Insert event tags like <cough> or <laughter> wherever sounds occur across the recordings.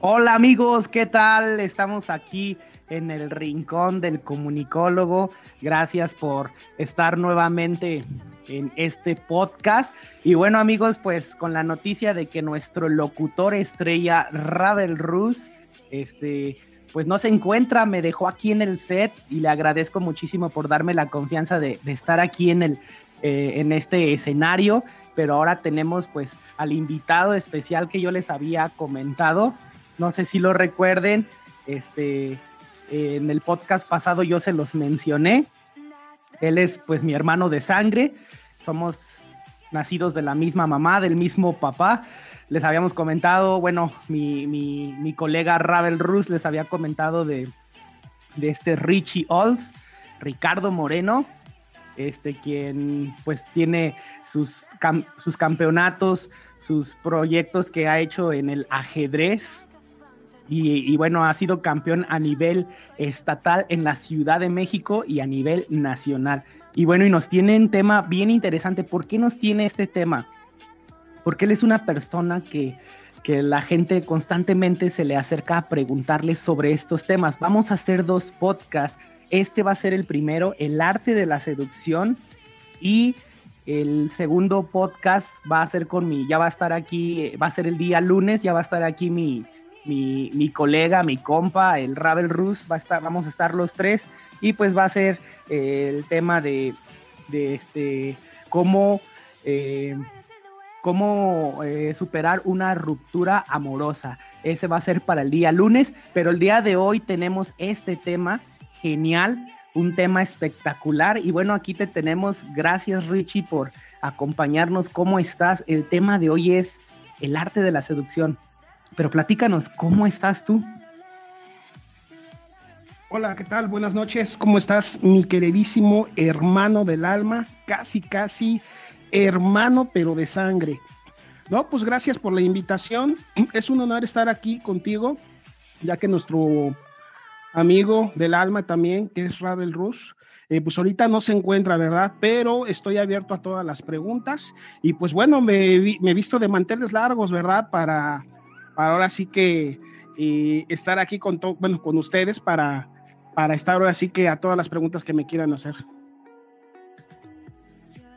Hola amigos, ¿qué tal? Estamos aquí en el rincón del comunicólogo. Gracias por estar nuevamente en este podcast. Y bueno amigos, pues con la noticia de que nuestro locutor estrella, Ravel Rus, este, pues no se encuentra, me dejó aquí en el set y le agradezco muchísimo por darme la confianza de, estar aquí en, el, eh, en este escenario. Pero ahora tenemos pues al invitado especial que yo les había comentado, no sé si lo recuerden, este, en el podcast pasado yo se los mencioné. Él es pues mi hermano de sangre, somos nacidos de la misma mamá, del mismo papá. Les habíamos comentado, bueno, mi, mi, colega Ravel Rus les había comentado de, de este Richie Olds, Ricardo Moreno, este quien pues tiene sus, sus campeonatos, sus proyectos que ha hecho en el ajedrez, y, bueno, ha sido campeón a nivel estatal en la Ciudad de México y a nivel nacional. Y bueno, y nos tiene un tema bien interesante. ¿Por qué nos tiene este tema? Porque él es una persona que, que la gente constantemente se le acerca a preguntarle sobre estos temas. Vamos a hacer dos podcasts. Este va a ser el primero, el arte de la seducción. Y el segundo podcast va a ser con mi, ya va a estar aquí, va a ser el día lunes, ya va a estar aquí mi, mi, colega, mi compa, el Ravel Rus, va a estar, vamos a estar los tres y pues va a ser eh, el tema de, este, cómo, eh, cómo eh, superar una ruptura amorosa. Ese va a ser para el día lunes, pero el día de hoy tenemos este tema genial, un tema espectacular y bueno, aquí te tenemos. Gracias Richie por acompañarnos. ¿Cómo estás? El tema de hoy es el arte de la seducción. Pero platícanos, ¿cómo estás tú? Hola, ¿qué tal? Buenas noches. ¿Cómo estás, mi queridísimo hermano del alma? Casi, casi hermano, pero de sangre. No, pues gracias por la invitación. Es un honor estar aquí contigo, ya que nuestro amigo del alma también, que es Ravel Rus, eh, pues ahorita no se encuentra, ¿verdad? Pero estoy abierto a todas las preguntas y pues bueno, me, he visto de manteles largos, ¿verdad? Para ahora sí que estar aquí con, bueno, con ustedes para, para estar ahora sí que a todas las preguntas que me quieran hacer.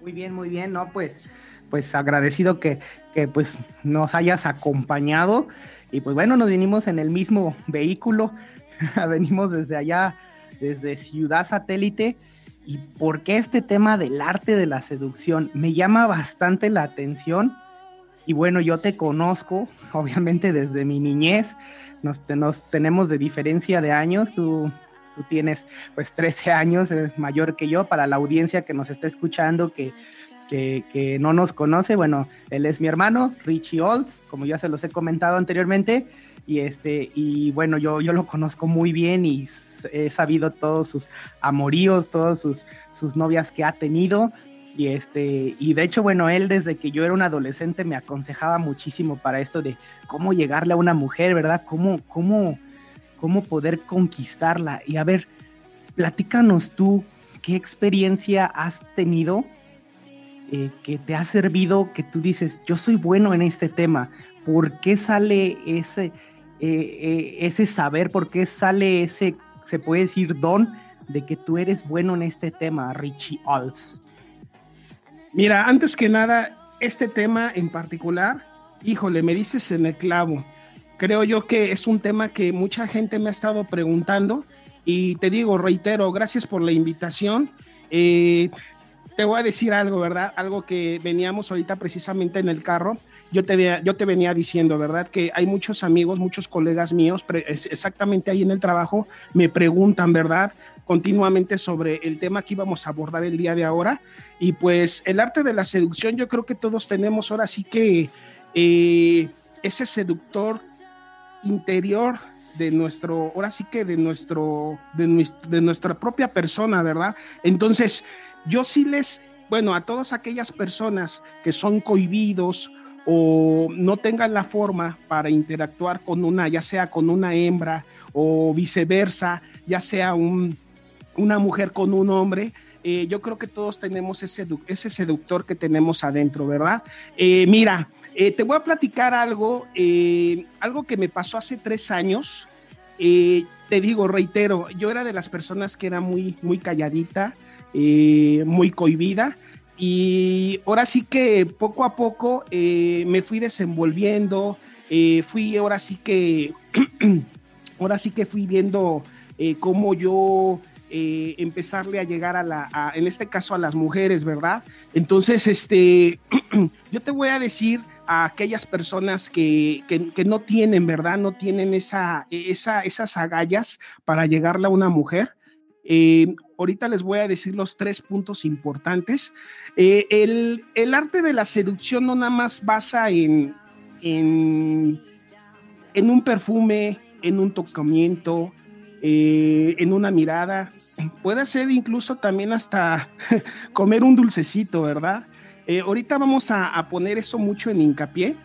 Muy bien, muy bien, ¿no? Pues, pues agradecido que, que pues nos hayas acompañado y pues bueno, nos vinimos en el mismo vehículo, <laughs> venimos desde allá, desde Ciudad Satélite. ¿Y por qué este tema del arte de la seducción? Me llama bastante la atención y bueno, yo te conozco, <laughs> obviamente desde mi niñez, nos, nos tenemos de diferencia de años, tú, tienes pues 13 años, eres mayor que yo, para la audiencia que nos está escuchando, que, que, que, no nos conoce, bueno, él es mi hermano, Richie Olds, como ya se los he comentado anteriormente, y este, y bueno, yo, yo lo conozco muy bien y he sabido todos sus amoríos, todas sus, sus novias que ha tenido, y este, y de hecho, bueno, él desde que yo era un adolescente me aconsejaba muchísimo para esto de cómo llegarle a una mujer, ¿verdad? Cómo, cómo, cómo poder conquistarla. Y a ver, platícanos tú, ¿qué experiencia has tenido eh, que te ha servido, que tú dices, yo soy bueno en este tema? ¿Por qué sale ese, eh, eh, ese saber? ¿Por qué sale ese, se puede decir, don de que tú eres bueno en este tema, Richie Alls? Mira, antes que nada, este tema en particular, híjole, me dices en el clavo. Creo yo que es un tema que mucha gente me ha estado preguntando y te digo, reitero, gracias por la invitación. Eh, te voy a decir algo, ¿verdad? Algo que veníamos ahorita precisamente en el carro yo te, yo te venía diciendo, ¿verdad? Que hay muchos amigos, muchos colegas míos, exactamente ahí en el trabajo, me preguntan, ¿verdad? Continuamente sobre el tema que íbamos a abordar el día de ahora. Y pues el arte de la seducción, yo creo que todos tenemos ahora sí que eh, ese seductor interior de nuestro, ahora sí que de nuestro, de, de nuestra propia persona, ¿verdad? Entonces, yo sí les, bueno, a todas aquellas personas que son cohibidos o no tengan la forma para interactuar con una, ya sea con una hembra o viceversa, ya sea un, una mujer con un hombre, eh, yo creo que todos tenemos ese, ese seductor que tenemos adentro, ¿verdad? Eh, mira, eh, te voy a platicar algo, algo que me pasó hace tres años. te digo, reitero, yo era de las personas que era muy, muy calladita, muy cohibida. Y ahora sí que poco a poco me fui desenvolviendo, fui ahora sí que, <clears throat> ahora sí que fui viendo cómo yo eh, empezarle a llegar a la, en este caso a las mujeres, ¿verdad? Entonces, este, <clears throat> yo te voy a decir a aquellas personas que, no tienen, ¿verdad? No tienen esa, esa, esas agallas para llegarle a una mujer. Eh, ahorita les voy a decir los tres puntos importantes. Eh, el, el, arte de la seducción no nada más basa en, en, en un perfume, en un tocamiento, eh, en una mirada. Puede ser incluso también hasta <laughs> comer un dulcecito, ¿verdad? Eh, ahorita vamos a, poner eso mucho en hincapié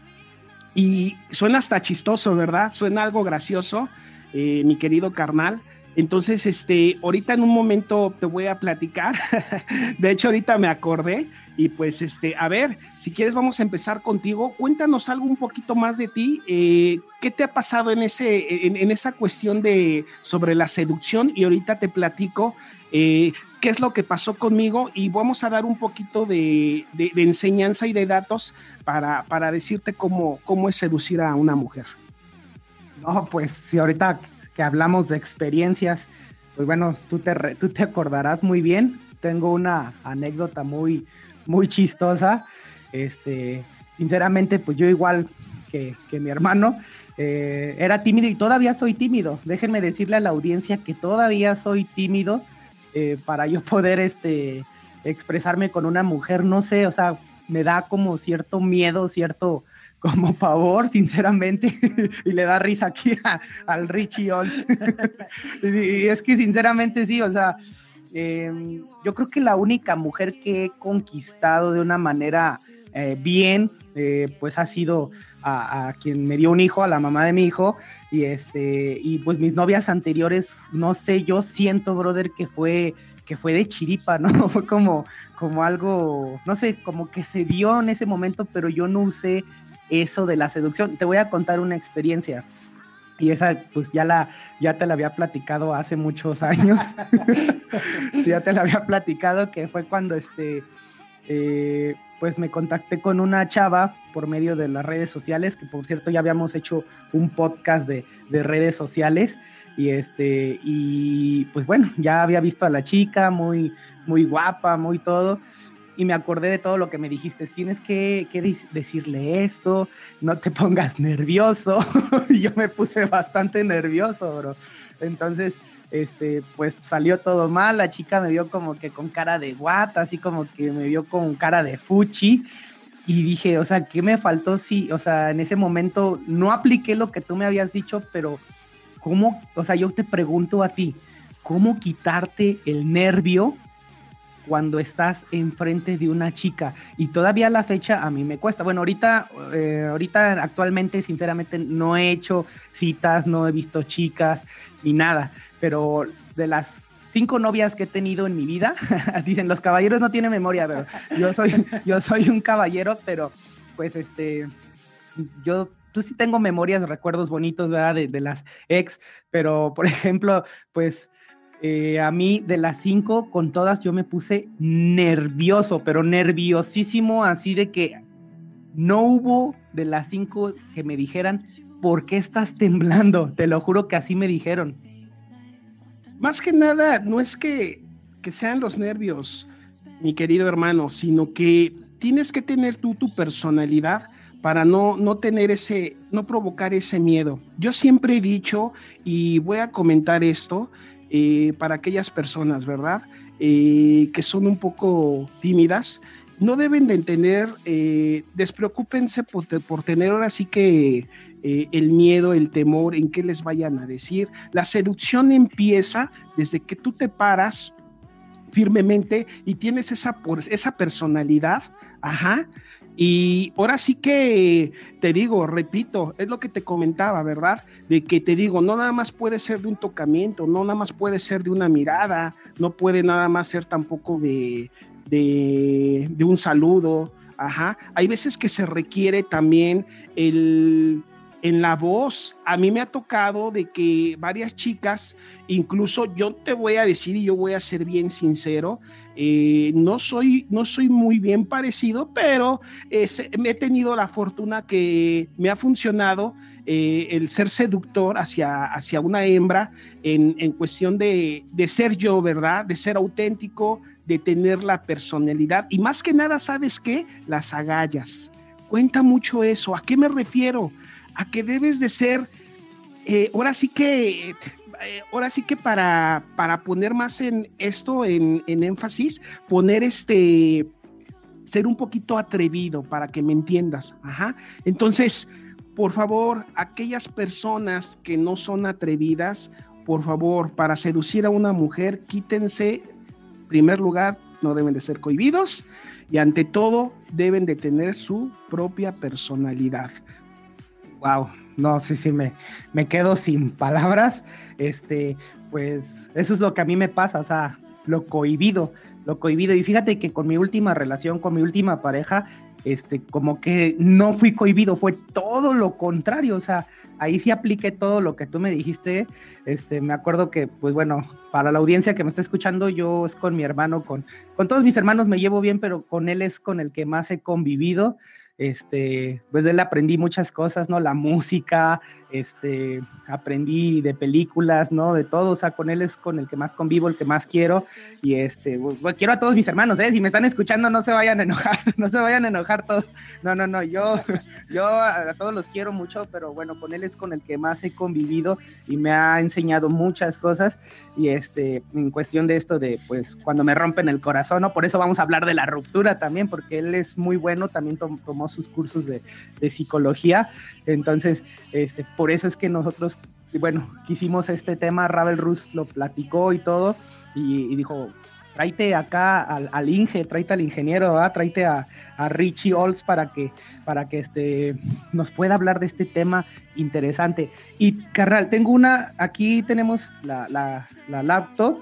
y suena hasta chistoso, ¿verdad? Suena algo gracioso, mi querido carnal. Entonces, este, ahorita en un momento te voy a platicar. <laughs> De hecho, ahorita me acordé y pues, este, a ver, si quieres vamos a empezar contigo. Cuéntanos algo un poquito más de ti. Eh, ¿Qué te ha pasado en ese, en, esa cuestión de sobre la seducción? Y ahorita te platico eh, qué es lo que pasó conmigo y vamos a dar un poquito de, enseñanza y de datos para, para decirte cómo, cómo es seducir a una mujer. No, pues si ahorita que hablamos de experiencias, pues bueno, tú te, tú te acordarás muy bien. Tengo una anécdota muy, muy chistosa. Este, sinceramente, pues yo igual que, mi hermano, eh, era tímido y todavía soy tímido. Déjenme decirle a la audiencia que todavía soy tímido eh, para yo poder este, expresarme con una mujer. No sé, o sea, me da como cierto miedo, cierto como pavor, sinceramente, <laughs> y le da risa aquí al Richie <laughs> y, es que sinceramente sí, o sea, em, yo creo que la única mujer que he conquistado de una manera eh, bien, eh, pues ha sido a, quien me dio un hijo, a la mamá de mi hijo, y este, y pues mis novias anteriores, no sé, yo siento, brother, que fue que fue de chiripa, ¿no? <laughs> Fue como, como algo, no sé, como que se dio en ese momento, pero yo no usé eso de la seducción. Te voy a contar una experiencia. Y esa, pues ya la, ya te la había platicado hace muchos años. <laughs> ya te la había platicado que fue cuando este, eh, pues me contacté con una chava por medio de las redes sociales, que por cierto ya habíamos hecho un podcast de, de redes sociales. Y este, y pues bueno, ya había visto a la chica, muy, muy guapa, muy todo y me acordé de todo lo que me dijiste. Tienes que, decirle esto, no te pongas nervioso. <laughs> yo me puse bastante nervioso, bro. Entonces, este, pues salió todo mal. La chica me vio como que con cara de guata, así como que me vio con cara de fuchi. Y dije, o sea, ¿qué me faltó? Sí, o sea, en ese momento no apliqué lo que tú me habías dicho, pero ¿cómo? O sea, yo te pregunto a ti, ¿cómo quitarte el nervio cuando estás enfrente de una chica. Y todavía la fecha a mí me cuesta. Bueno, ahorita, eh, ahorita actualmente, sinceramente, no he hecho citas, no he visto chicas ni nada. Pero de las cinco novias que he tenido en mi vida, <laughs> dicen los caballeros no tienen memoria, pero yo soy, <laughs> yo soy un caballero, pero pues este, yo tú sí tengo memorias, recuerdos bonitos, ¿verdad? De, de las ex, pero por ejemplo, pues eh, a mí de las cinco, con todas yo me puse nervioso, pero nerviosísimo, así de que no hubo de las cinco que me dijeran, ¿por qué estás temblando? Te lo juro que así me dijeron. Más que nada, no es que, que sean los nervios, mi querido hermano, sino que tienes que tener tú tu personalidad para no, no tener ese, no provocar ese miedo. Yo siempre he dicho, y voy a comentar esto, eh, para aquellas personas, ¿verdad? Eh, que son un poco tímidas, no deben de tener, eh, despreocúpense por, tener ahora sí que el miedo, el temor en qué les vayan a decir. La seducción empieza desde que tú te paras firmemente y tienes esa, esa personalidad, ajá, Y ahora sí que te digo, repito, es lo que te comentaba, ¿verdad? De que te digo, no nada más puede ser de un tocamiento, no nada más puede ser de una mirada, no puede nada más ser tampoco de, de, un saludo. Ajá. Hay veces que se requiere también el en la voz. A mí me ha tocado de que varias chicas, incluso yo te voy a decir y yo voy a ser bien sincero, eh, no, soy, no soy muy bien parecido, pero me he tenido la fortuna que me ha funcionado eh, el ser seductor hacia, hacia una hembra en, en cuestión de, de, ser yo, ¿verdad? De ser auténtico, de tener la personalidad y más que nada, ¿sabes qué? Las agallas. Cuenta mucho eso. ¿A qué me refiero? A que debes de ser, eh, ahora sí que eh, ahora sí que para, para poner más en esto, en, énfasis, poner este, ser un poquito atrevido para que me entiendas. Ajá. Entonces, por favor, aquellas personas que no son atrevidas, por favor, para seducir a una mujer, quítense, en primer lugar, no deben de ser cohibidos y ante todo deben de tener su propia personalidad. Wow, no, sí, sí, me, me quedo sin <laughs> palabras. Este, pues eso es lo que a mí me pasa, o sea, lo cohibido, lo cohibido. Y fíjate que con mi última relación, con mi última pareja, este, como que no fui cohibido, fue todo lo contrario, o sea, ahí sí apliqué todo lo que tú me dijiste, este, me acuerdo que, pues bueno, para la audiencia que me está escuchando, yo es con mi hermano, con, con todos mis hermanos me llevo bien, pero con él es con el que más he convivido, este, pues de él aprendí muchas cosas, ¿no? La música, este, aprendí de películas, ¿no? De todo, o sea, con él es con el que más convivo, el que más quiero, y este, pues, quiero a todos mis hermanos, ¿eh? Si me están escuchando, no se vayan a enojar, <laughs> no se vayan a enojar todos, no, no, no, yo, <laughs> yo a, todos los quiero mucho, pero bueno, con él es con el que más he convivido y me ha enseñado muchas cosas, y este, en cuestión de esto de, pues, cuando me rompen el corazón, ¿no? Por eso vamos a hablar de la ruptura también, porque él es muy bueno, también tomó sus cursos de, de psicología, entonces, este, por eso es que nosotros, bueno, quisimos este tema, Ravel Rus lo platicó y todo, y, dijo, tráete acá al, Inge, tráete al ingeniero, tráete a, Richie Olds para que, para que este, nos pueda hablar de este tema interesante. Y carnal, tengo una, aquí tenemos la, la, laptop,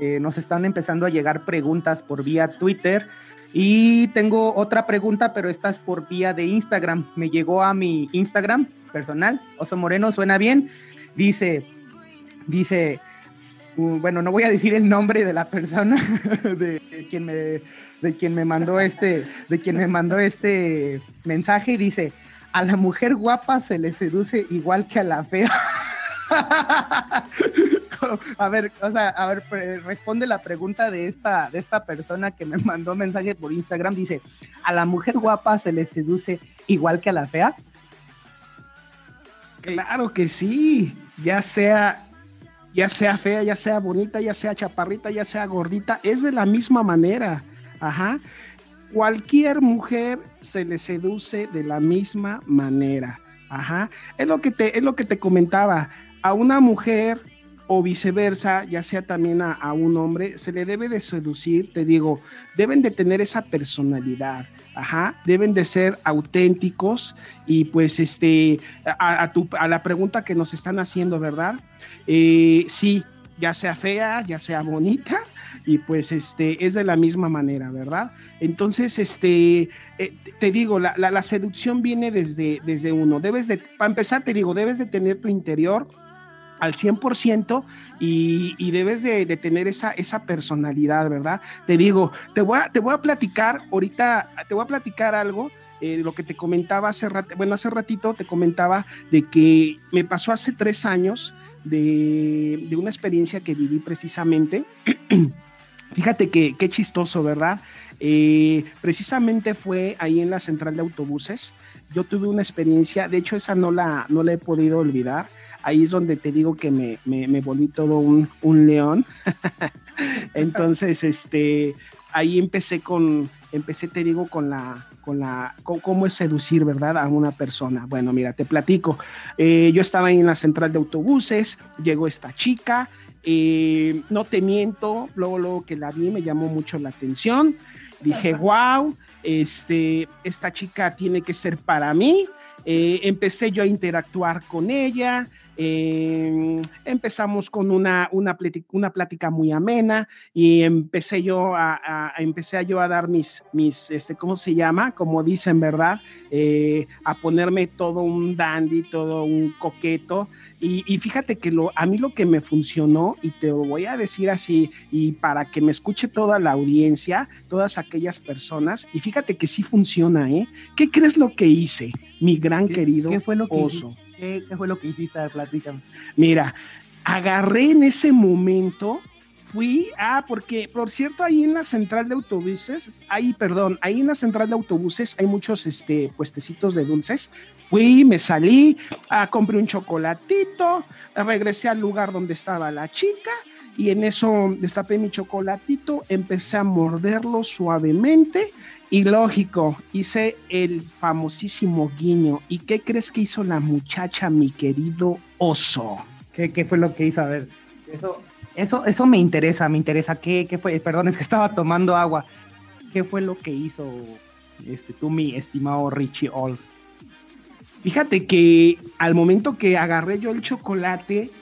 eh, nos están empezando a llegar preguntas por vía Twitter. Y tengo otra pregunta, pero esta es por vía de Instagram. Me llegó a mi Instagram personal. Oso Moreno, suena bien. Dice, dice, uh, bueno, no voy a decir el nombre de la persona <laughs> de, quien me, de quien me mandó este, de quien me mandó este mensaje dice, a la mujer guapa se le seduce igual que a la fea. <laughs> <laughs> a ver, o sea, a ver, responde la pregunta de esta, de esta persona que me mandó mensaje por Instagram. Dice, ¿a la mujer guapa se le seduce igual que a la fea? Claro que sí, ya sea, ya sea fea, ya sea bonita, ya sea chaparrita, ya sea gordita, es de la misma manera. Ajá. Cualquier mujer se le seduce de la misma manera. Ajá. Es lo que te, es lo que te comentaba. A una mujer o viceversa, ya sea también a, un hombre, se le debe de seducir, te digo, deben de tener esa personalidad, ajá, deben de ser auténticos y pues este, a, tu, a la pregunta que nos están haciendo, ¿verdad? Eh, sí, ya sea fea, ya sea bonita, y pues este es de la misma manera, ¿verdad? Entonces, este, eh, te digo, la, la, la, seducción viene desde, desde uno. Debes de, para empezar, te digo, debes de tener tu interior al 100% y, y debes de, tener esa, esa personalidad, ¿verdad? Te digo, te voy a, te voy a platicar ahorita, te voy a platicar algo. Eh, lo que te comentaba hace rato, bueno, hace ratito te comentaba de que me pasó hace tres años de, una experiencia que viví precisamente. <clears throat> Fíjate que qué chistoso, ¿verdad? Eh, precisamente fue ahí en la central de autobuses. Yo tuve una experiencia, de hecho esa no la, no la he podido olvidar ahí es donde te digo que me, me, volví todo un, león. <laughs> Entonces, este, ahí empecé con, empecé, te digo, con la, con la, cómo es seducir, ¿verdad? A una persona. Bueno, mira, te platico. Eh, yo estaba ahí en la central de autobuses, llegó esta chica, eh, no te miento, luego, luego que la vi me llamó mucho la atención Dije, wow, este, esta chica tiene que ser para mí. Eh, empecé yo a interactuar con ella, eh, empezamos con una, una, una, plática muy amena y empecé yo a, empecé yo a dar mis, mis, este, ¿cómo se llama? Como dicen, ¿verdad? Eh, a ponerme todo un dandy, todo un coqueto. Y, fíjate que lo, a mí lo que me funcionó, y te lo voy a decir así, y para que me escuche toda la audiencia, todas aquellas personas, y fíjate que sí funciona, ¿eh? ¿Qué crees lo que hice, mi gran querido ¿qué fue lo que oso? ¿Qué, fue lo que hiciste? Platícame. Mira, agarré en ese momento, fui, ah, porque por cierto, ahí en la central de autobuses, ahí, perdón, ahí en la central de autobuses hay muchos este, puestecitos de dulces. Fui, me salí, ah, compré un chocolatito, regresé al lugar donde estaba la chica y en eso destapé mi chocolatito, empecé a morderlo suavemente y lógico, hice el famosísimo guiño. ¿Y qué crees que hizo la muchacha, mi querido oso? ¿Qué, fue lo que hizo? A ver, eso, eso, eso me interesa, me interesa. ¿Qué, ¿Qué fue? Perdón, es que estaba tomando agua. ¿Qué fue lo que hizo este, tú, mi estimado Richie Alls? Fíjate que al momento que agarré yo el chocolate,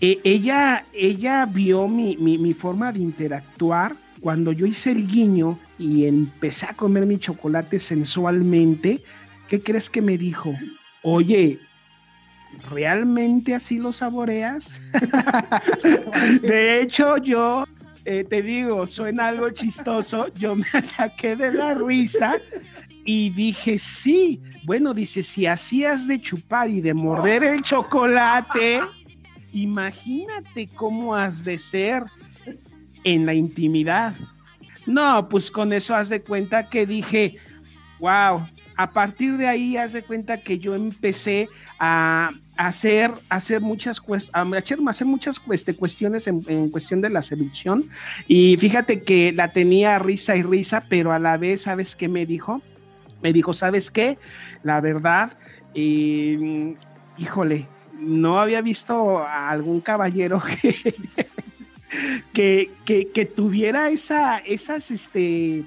eh, ella, ella vio mi, mi forma de interactuar cuando yo hice el guiño y empecé a comer mi chocolate sensualmente, ¿qué crees que me dijo? Oye, ¿realmente así lo saboreas? <laughs> de hecho, yo eh, te digo, suena algo chistoso, yo me ataqué de la risa y dije, sí, bueno, dice, si hacías de chupar y de morder el chocolate, imagínate cómo has de ser en la intimidad. No, pues con eso haz de cuenta que dije, wow, a partir de ahí haz de cuenta que yo empecé a hacer, hacer muchas, a hacer muchas cuestiones en, cuestión de la seducción y fíjate que la tenía risa y risa, pero a la vez, ¿sabes qué me dijo? Me dijo, ¿sabes qué? La verdad, eh, híjole, no había visto a algún caballero <laughs> que que, que, tuviera esa, esas, este,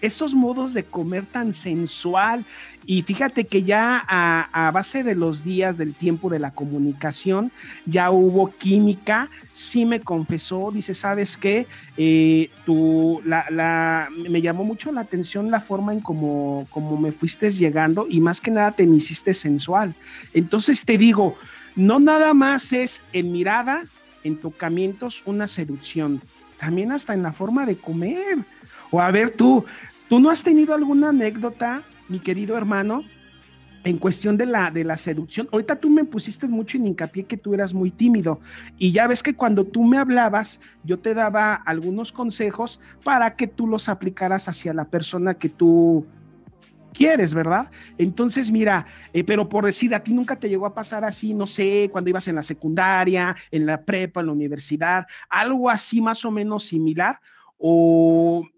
esos modos de comer tan sensual. Y fíjate que ya a, base de los días del tiempo de la comunicación, ya hubo química, sí me confesó, dice, ¿sabes qué? Eh, tú, la, me llamó mucho la atención la forma en cómo como me fuiste llegando y más que nada te me hiciste sensual. Entonces te digo, no nada más es en mirada, en tocamientos una seducción, también hasta en la forma de comer. O a ver, tú, ¿tú no has tenido alguna anécdota, mi querido hermano, en cuestión de la, de la seducción? Ahorita tú me pusiste mucho en hincapié que tú eras muy tímido y ya ves que cuando tú me hablabas, yo te daba algunos consejos para que tú los aplicaras hacia la persona que tú quieres, ¿verdad? Entonces, mira, eh, pero por decir, a ti nunca te llegó a pasar así, no sé, cuando ibas en la secundaria, en la prepa, en la universidad, algo así más o menos similar, o,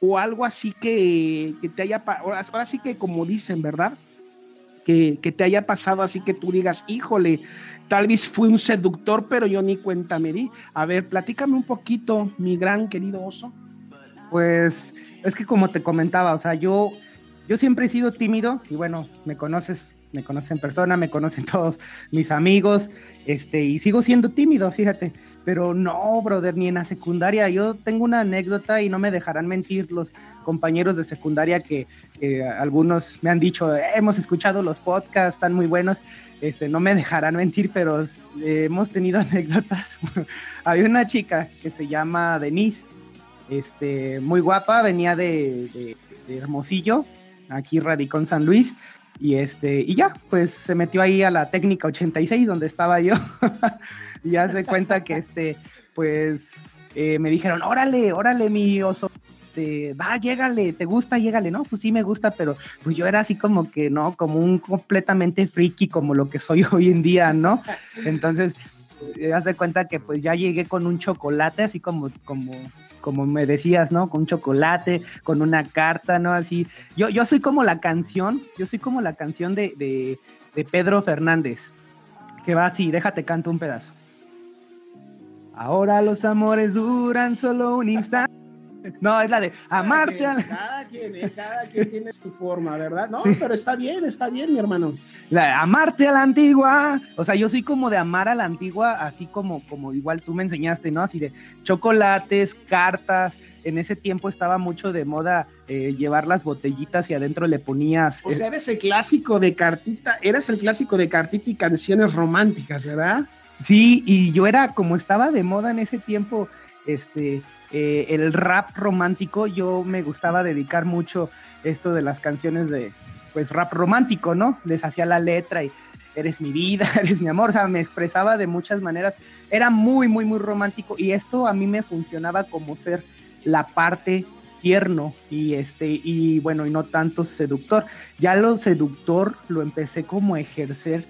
o algo así que, te haya, ahora, ahora sí que como dicen, ¿verdad? Que, que, te haya pasado así que tú digas, híjole, tal vez fui un seductor, pero yo ni cuenta me di. A ver, platícame un poquito, mi gran querido oso. Pues es que como te comentaba, o sea, yo yo siempre he sido tímido y bueno, me conoces, me conocen en persona, me conocen <laughs> todos mis amigos, este, y sigo siendo tímido, fíjate, pero no, brother, ni en la secundaria. Yo tengo una anécdota y no me dejarán mentir los compañeros de secundaria que, algunos me han dicho, hemos escuchado los podcasts, están muy buenos. Este, no me dejarán mentir, pero eh, hemos tenido <laughs> anécdotas. Había una chica que se llama Denise, este, muy guapa, venía de Hermosillo, aquí radicó en San Luis. Y este, y ya, pues se metió ahí a la técnica 86 donde estaba yo. <laughs> ya se cuenta que este, pues eh, me dijeron, órale, órale, mi oso. Este, va, llégale, ¿te gusta? Llégale, ¿no? Pues sí me gusta, pero pues yo era así como que, ¿no? Como un completamente friki como lo que soy <laughs> hoy en día, ¿no? Entonces, eh, haz de cuenta que pues ya llegué con un chocolate, así como, como como me decías, ¿no? Con un chocolate, con una carta, ¿no? Así. Yo, yo soy como la canción, yo soy como la canción de, de, de Pedro Fernández, que va así, déjate canto un pedazo. Ahora los amores duran solo un instante No, es la de amarte. Cada quien, eh, cada quien, tiene su forma, ¿verdad? No, pero está bien, está bien, mi hermano. La amarte a la antigua. O sea, yo soy como de amar a la antigua, así como, como igual tú me enseñaste, ¿no? Así de chocolates, cartas. En ese tiempo estaba mucho de moda eh, llevar las botellitas y adentro le ponías. O sea, eres el clásico de cartita, eres el clásico de cartita y canciones románticas, ¿verdad? Sí, y yo era como estaba de moda en ese tiempo, este, eh, el rap romántico, yo me gustaba dedicar mucho esto de las canciones de, pues, rap romántico, ¿no? Les hacía la letra y eres mi vida, <laughs> eres mi amor, o sea, me expresaba de muchas maneras, era muy, muy, muy romántico y esto a mí me funcionaba como ser la parte tierno y este y bueno y no tanto seductor ya lo seductor lo empecé como a ejercer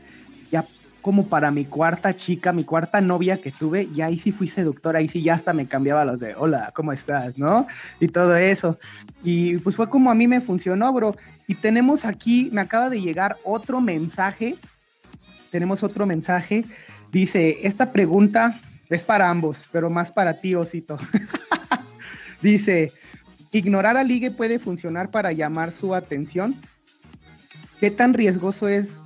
como para mi cuarta chica, mi cuarta novia que tuve, ya ahí sí fui seductora, ahí sí ya hasta me cambiaba los de, hola, ¿cómo estás? ¿No? Y todo eso. Y pues fue como a mí me funcionó, bro. Y tenemos aquí, me acaba de llegar otro mensaje, tenemos otro mensaje, dice, esta pregunta es para ambos, pero más para ti, Osito. <laughs> dice, ¿ignorar a ligue puede funcionar para llamar su atención? ¿Qué tan riesgoso es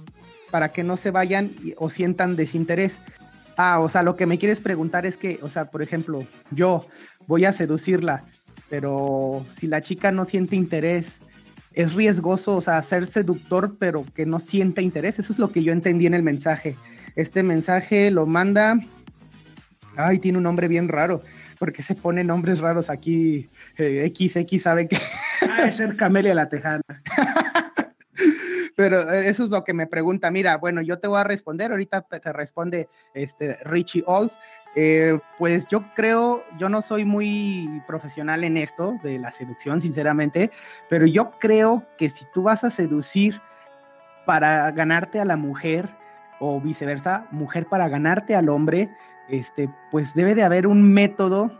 para que no se vayan o sientan desinterés. Ah, o sea, lo que me quieres preguntar es que, o sea, por ejemplo, yo voy a seducirla, pero si la chica no siente interés, es riesgoso, o sea, ser seductor, pero que no sienta interés. Eso es lo que yo entendí en el mensaje. Este mensaje lo manda. Ay, tiene un nombre bien raro, porque se ponen nombres raros aquí. Eh, XX sabe que. Ah, es ser Camelia la Tejana. <laughs> Pero eh, eso es lo que me pregunta. Mira, bueno, yo te voy a responder. Ahorita te responde este Richie Olds. Eh, pues yo creo, yo no soy muy profesional en esto de la seducción, sinceramente, pero yo creo que si tú vas a seducir para ganarte a la mujer o viceversa, mujer para ganarte al hombre, este, pues debe de haber un método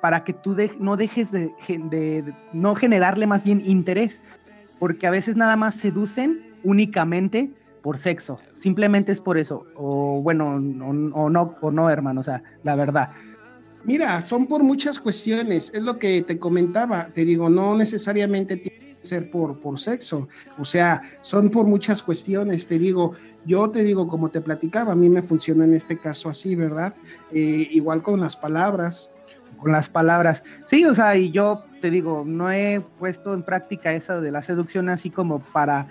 para que tú no dejes de, de, no generarle más bien interés porque a veces nada más seducen únicamente por sexo, simplemente es por eso, o bueno, o, no, o no, hermano, o sea, la verdad. Mira, son por muchas cuestiones, es lo que te comentaba, te digo, no necesariamente tiene que ser por, por sexo, o sea, son por muchas cuestiones, te digo, yo te digo, como te platicaba, a mí me funciona en este caso así, ¿verdad? Eh, igual con las palabras, con las palabras. Sí, o sea, y yo te digo, no he puesto en práctica esa de la seducción así como para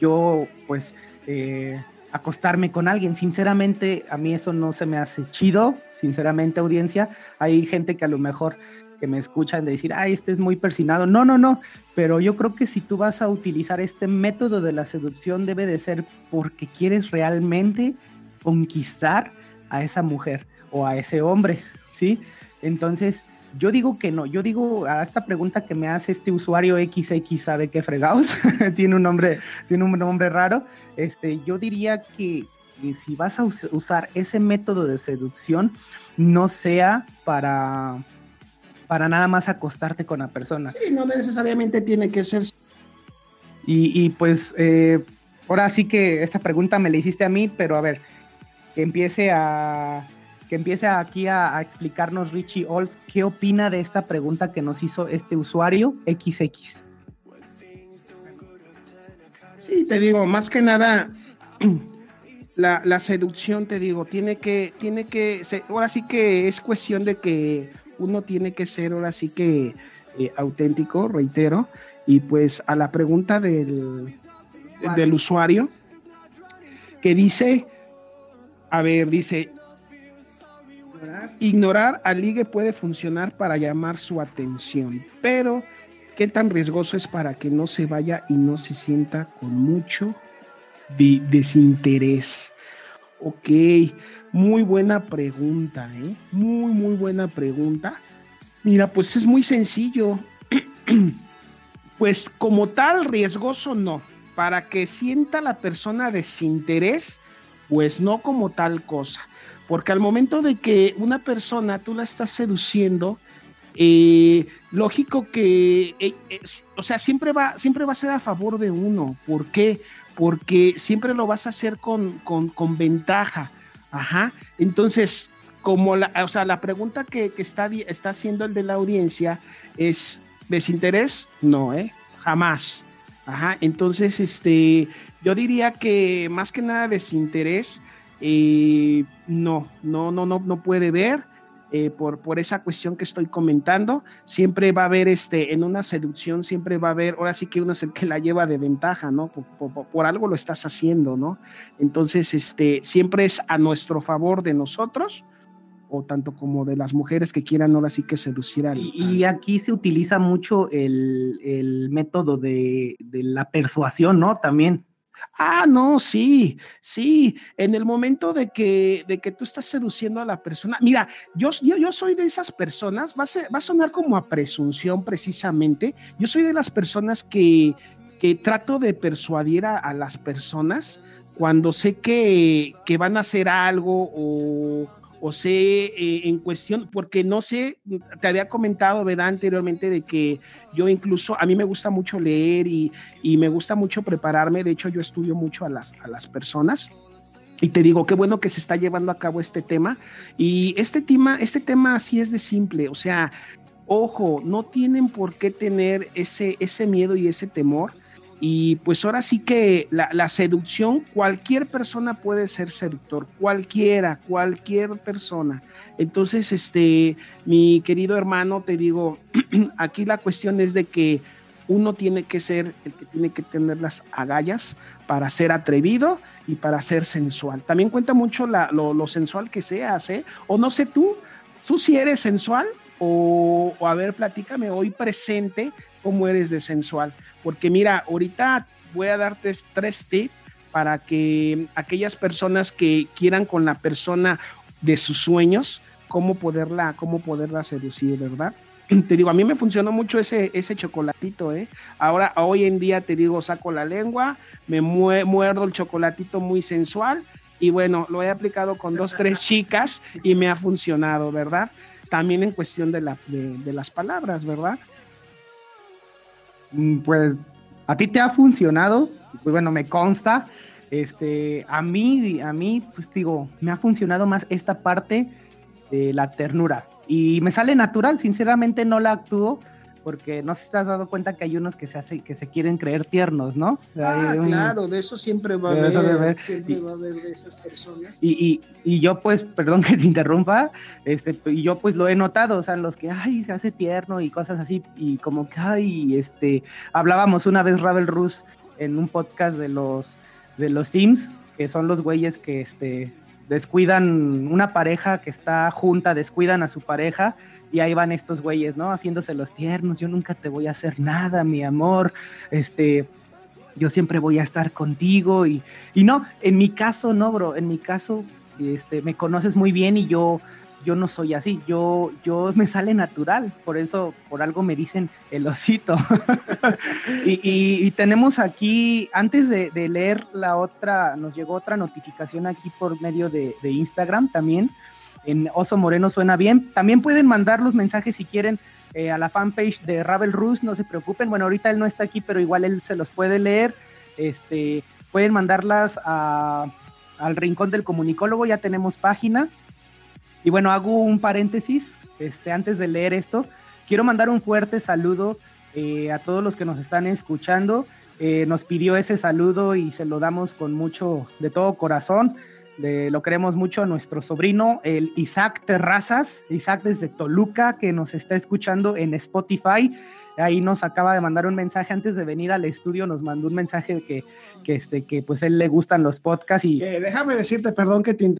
yo, pues, eh, acostarme con alguien. Sinceramente, a mí eso no se me hace chido, sinceramente, audiencia. Hay gente que a lo mejor que me escuchan de decir, ay, este es muy persinado. No, no, no, pero yo creo que si tú vas a utilizar este método de la seducción debe de ser porque quieres realmente conquistar a esa mujer o a ese hombre, ¿sí? Entonces, yo digo que no, yo digo a esta pregunta que me hace este usuario XX sabe qué fregados, <laughs> tiene un nombre, tiene un nombre raro. Este, yo diría que, si vas a usar ese método de seducción, no sea para, para nada más acostarte con la persona. Sí, no necesariamente tiene que ser. Y, pues eh, ahora sí que esta pregunta me la hiciste a mí, pero a ver, que empiece a que empiece aquí a, explicarnos Richie Olds qué opina de esta pregunta que nos hizo este usuario XX. Sí, te digo, más que nada, <clears throat> la, seducción, te digo, tiene que, tiene que, ahora sí que es cuestión de que uno tiene que ser, ahora sí que eh, auténtico, reitero, y pues a la pregunta del, del usuario, que dice, a ver, dice, Ignorar a ligue puede funcionar para llamar su atención, pero ¿qué tan riesgoso es para que no se vaya y no se sienta con mucho desinterés? Ok, muy buena pregunta, ¿eh? Muy, muy buena pregunta. Mira, pues es muy sencillo. <clears throat> pues como tal, riesgoso no. Para que sienta la persona desinterés, pues no como tal cosa. Porque al momento de que una persona tú la estás seduciendo, eh, lógico que, eh, o sea, siempre va, siempre va a ser a favor de uno. ¿Por qué? Porque siempre lo vas a hacer con, con, con ventaja. Ajá. Entonces, como la, o sea, la pregunta que, está, está haciendo el de la audiencia es, ¿desinterés? No, ¿eh? Jamás. Ajá, entonces, este, yo diría que más que nada desinterés, eh, no, no, no, no, no puede ver. Eh, por, por esa cuestión que estoy comentando, siempre va a haber este, en una seducción, siempre va a haber, ahora sí que uno es el que la lleva de ventaja, ¿no? Por, algo lo estás haciendo, ¿no? Entonces, este, siempre es a nuestro favor de nosotros, o tanto como de las mujeres que quieran ahora sí que seducir al... Y, aquí se utiliza mucho el, el método de, de, la persuasión, ¿no? También. Ah, no, sí, sí. En el momento de que, de que tú estás seduciendo a la persona, mira, yo, yo, soy de esas personas, va a, a sonar como a presunción precisamente. Yo soy de las personas que, que trato de persuadir a, las personas cuando sé que, que van a hacer algo o o sé eh, en cuestión, porque no sé, te había comentado, ¿verdad? Anteriormente de que yo incluso, a mí me gusta mucho leer y, me gusta mucho prepararme, de hecho yo estudio mucho a las, a las personas. Y te digo, qué bueno que se está llevando a cabo este tema. Y este tema, este tema así es de simple, o sea, ojo, no tienen por qué tener ese, ese miedo y ese temor y pues ahora sí que la, seducción, cualquier persona puede ser seductor, cualquiera, cualquier persona. Entonces, este, mi querido hermano, te digo, <clears throat> aquí la cuestión es de que uno tiene que ser el que tiene que tener las agallas para ser atrevido y para ser sensual. También cuenta mucho lo, sensual que seas, ¿eh? O no sé tú, tú si eres sensual o, o a ver, platícame hoy presente cómo eres de sensual. Porque mira, ahorita voy a darte tres tips para que aquellas personas que quieran con la persona de sus sueños, cómo poderla, cómo poderla seducir, ¿verdad? <clears throat> Te digo, a mí me funcionó mucho ese, ese chocolatito, ¿eh? Ahora, hoy en día te digo, saco la lengua, me muerdo el chocolatito muy sensual y bueno, lo he aplicado con dos, tres <laughs> chicas y me ha funcionado, ¿verdad? También en cuestión de, la, de las palabras, ¿verdad? Mm, pues a ti te ha funcionado, pues bueno, me consta. Este, a mí, a mí, pues digo, me ha funcionado más esta parte de la ternura. Y me sale natural, sinceramente no la actúo, porque no sé si te has dado cuenta que hay unos que se hace, que se quieren creer tiernos, ¿no? ah, claro, de eso siempre va a haber, siempre va a haber de esas personas. Y, y, yo pues, perdón que te interrumpa, este, y yo pues lo he notado, o sea, los que, ay, se hace tierno y cosas así, y como que, ay, este, hablábamos una vez Ravel Rus en un podcast de los, de los Teams, que son los güeyes que, este, descuidan una pareja que está junta, descuidan a su pareja y ahí van estos güeyes, ¿no? Haciéndose los tiernos, yo nunca te voy a hacer nada, mi amor, este, yo siempre voy a estar contigo y, y no, en mi caso no, bro, en mi caso, este, me conoces muy bien y yo yo no soy así, yo, yo <laughs> me sale natural, por eso, por algo me dicen el osito. <laughs> y, tenemos aquí, antes de, leer la otra, nos llegó otra notificación aquí por medio de, Instagram también, en Oso Moreno suena bien. También pueden mandar los mensajes si quieren eh, a la fanpage de Ravel Rus, no se preocupen, bueno, ahorita él no está aquí, pero igual él se los puede leer, este, pueden mandarlas al Rincón del Comunicólogo, ya tenemos página y bueno, hago un paréntesis este, antes de leer esto. Quiero mandar un fuerte saludo eh, a todos los que nos están escuchando. Eh, nos pidió ese saludo y se lo damos con mucho, de todo corazón. Lo queremos mucho a nuestro sobrino, el Isaac Terrazas, Isaac desde Toluca, que nos está escuchando en Spotify. Ahí nos acaba de mandar un mensaje antes de venir al estudio, nos mandó un mensaje que, que, este, que pues él le gustan los podcasts y... déjame decirte, perdón que te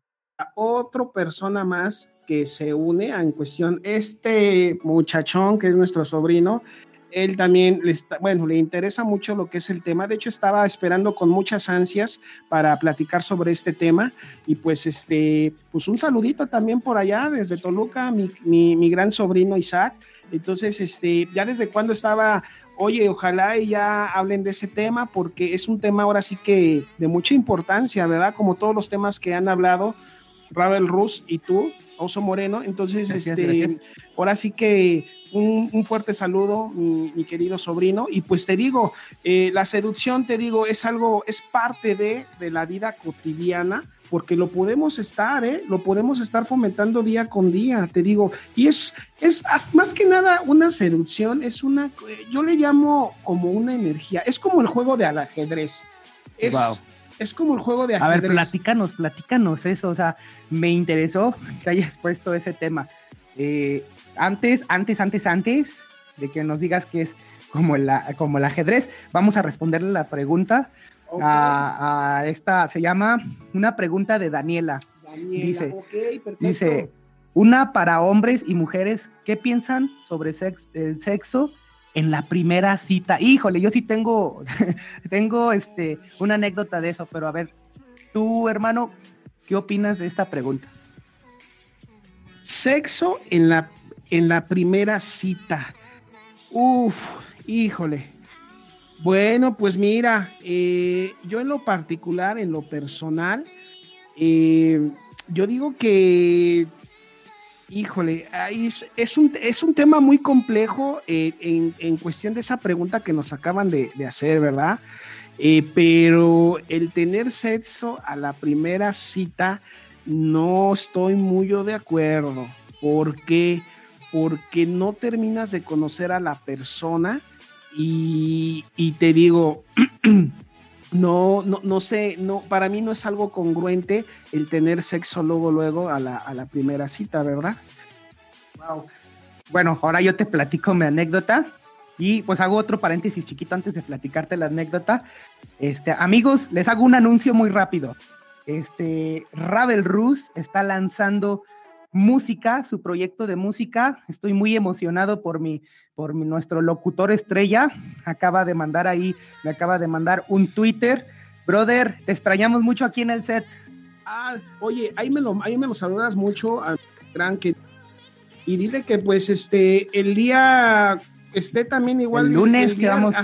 otra persona más que se une en cuestión, este muchachón que es nuestro sobrino, él también, le está, bueno, le interesa mucho lo que es el tema. De hecho, estaba esperando con muchas ansias para platicar sobre este tema. Y pues, este, pues un saludito también por allá desde Toluca, mi, mi, mi gran sobrino Isaac. Entonces, este, ya desde cuando estaba, oye, ojalá y ya hablen de ese tema, porque es un tema ahora sí que de mucha importancia, ¿verdad? Como todos los temas que han hablado Ravel Rus y tú, Oso Moreno. Entonces, este, ahora sí que un, fuerte saludo, mi, querido sobrino. Y pues te digo, eh, la seducción, te digo, es algo, es parte de, de la vida cotidiana porque lo podemos estar, ¿eh? Lo podemos estar fomentando día con día, te digo. Y es, es más que nada una seducción, es una, yo le llamo como una energía, es como el juego de al ajedrez. Es, es como el juego de ajedrez. A ver, platícanos, platícanos eso, o sea, me interesó <laughs> que hayas puesto ese tema. Eh, antes, antes, antes, antes de que nos digas que es como, como el ajedrez, vamos a responderle la pregunta a, esta, se llama una pregunta de Daniela. dice, dice, una para hombres y mujeres, ¿qué piensan sobre el sexo en la primera cita? Híjole, yo sí tengo, <laughs> tengo este, una anécdota de eso, pero a ver, tú hermano, ¿qué opinas de esta pregunta? Sexo en la, en la primera cita. Uf, híjole. Bueno, pues mira, eh, yo en lo particular, en lo personal, eh, yo digo que, híjole, es, un, es un tema muy complejo eh, en, cuestión de esa pregunta que nos acaban de, hacer, ¿verdad? pero el tener sexo a la primera cita, no estoy muy de acuerdo. ¿Por qué? Porque no terminas de conocer a la persona y, te digo, <clears throat> no, no, no sé, no, para mí no es algo congruente el tener sexo luego, luego a la, primera cita, ¿verdad? Wow. Bueno, ahora yo te platico mi anécdota. Y pues hago otro paréntesis chiquito antes de platicarte la anécdota. Este, amigos, les hago un anuncio muy rápido. Este, Ravel Rus está lanzando música, su proyecto de música. Estoy muy emocionado por mi, por mi, nuestro locutor estrella. Acaba de mandar ahí, me acaba de mandar un Twitter. Brother, te extrañamos mucho aquí en el set. Ah, oye, ahí me lo, ahí me lo saludas mucho a gran y dile que pues este el día esté también igual el lunes que vamos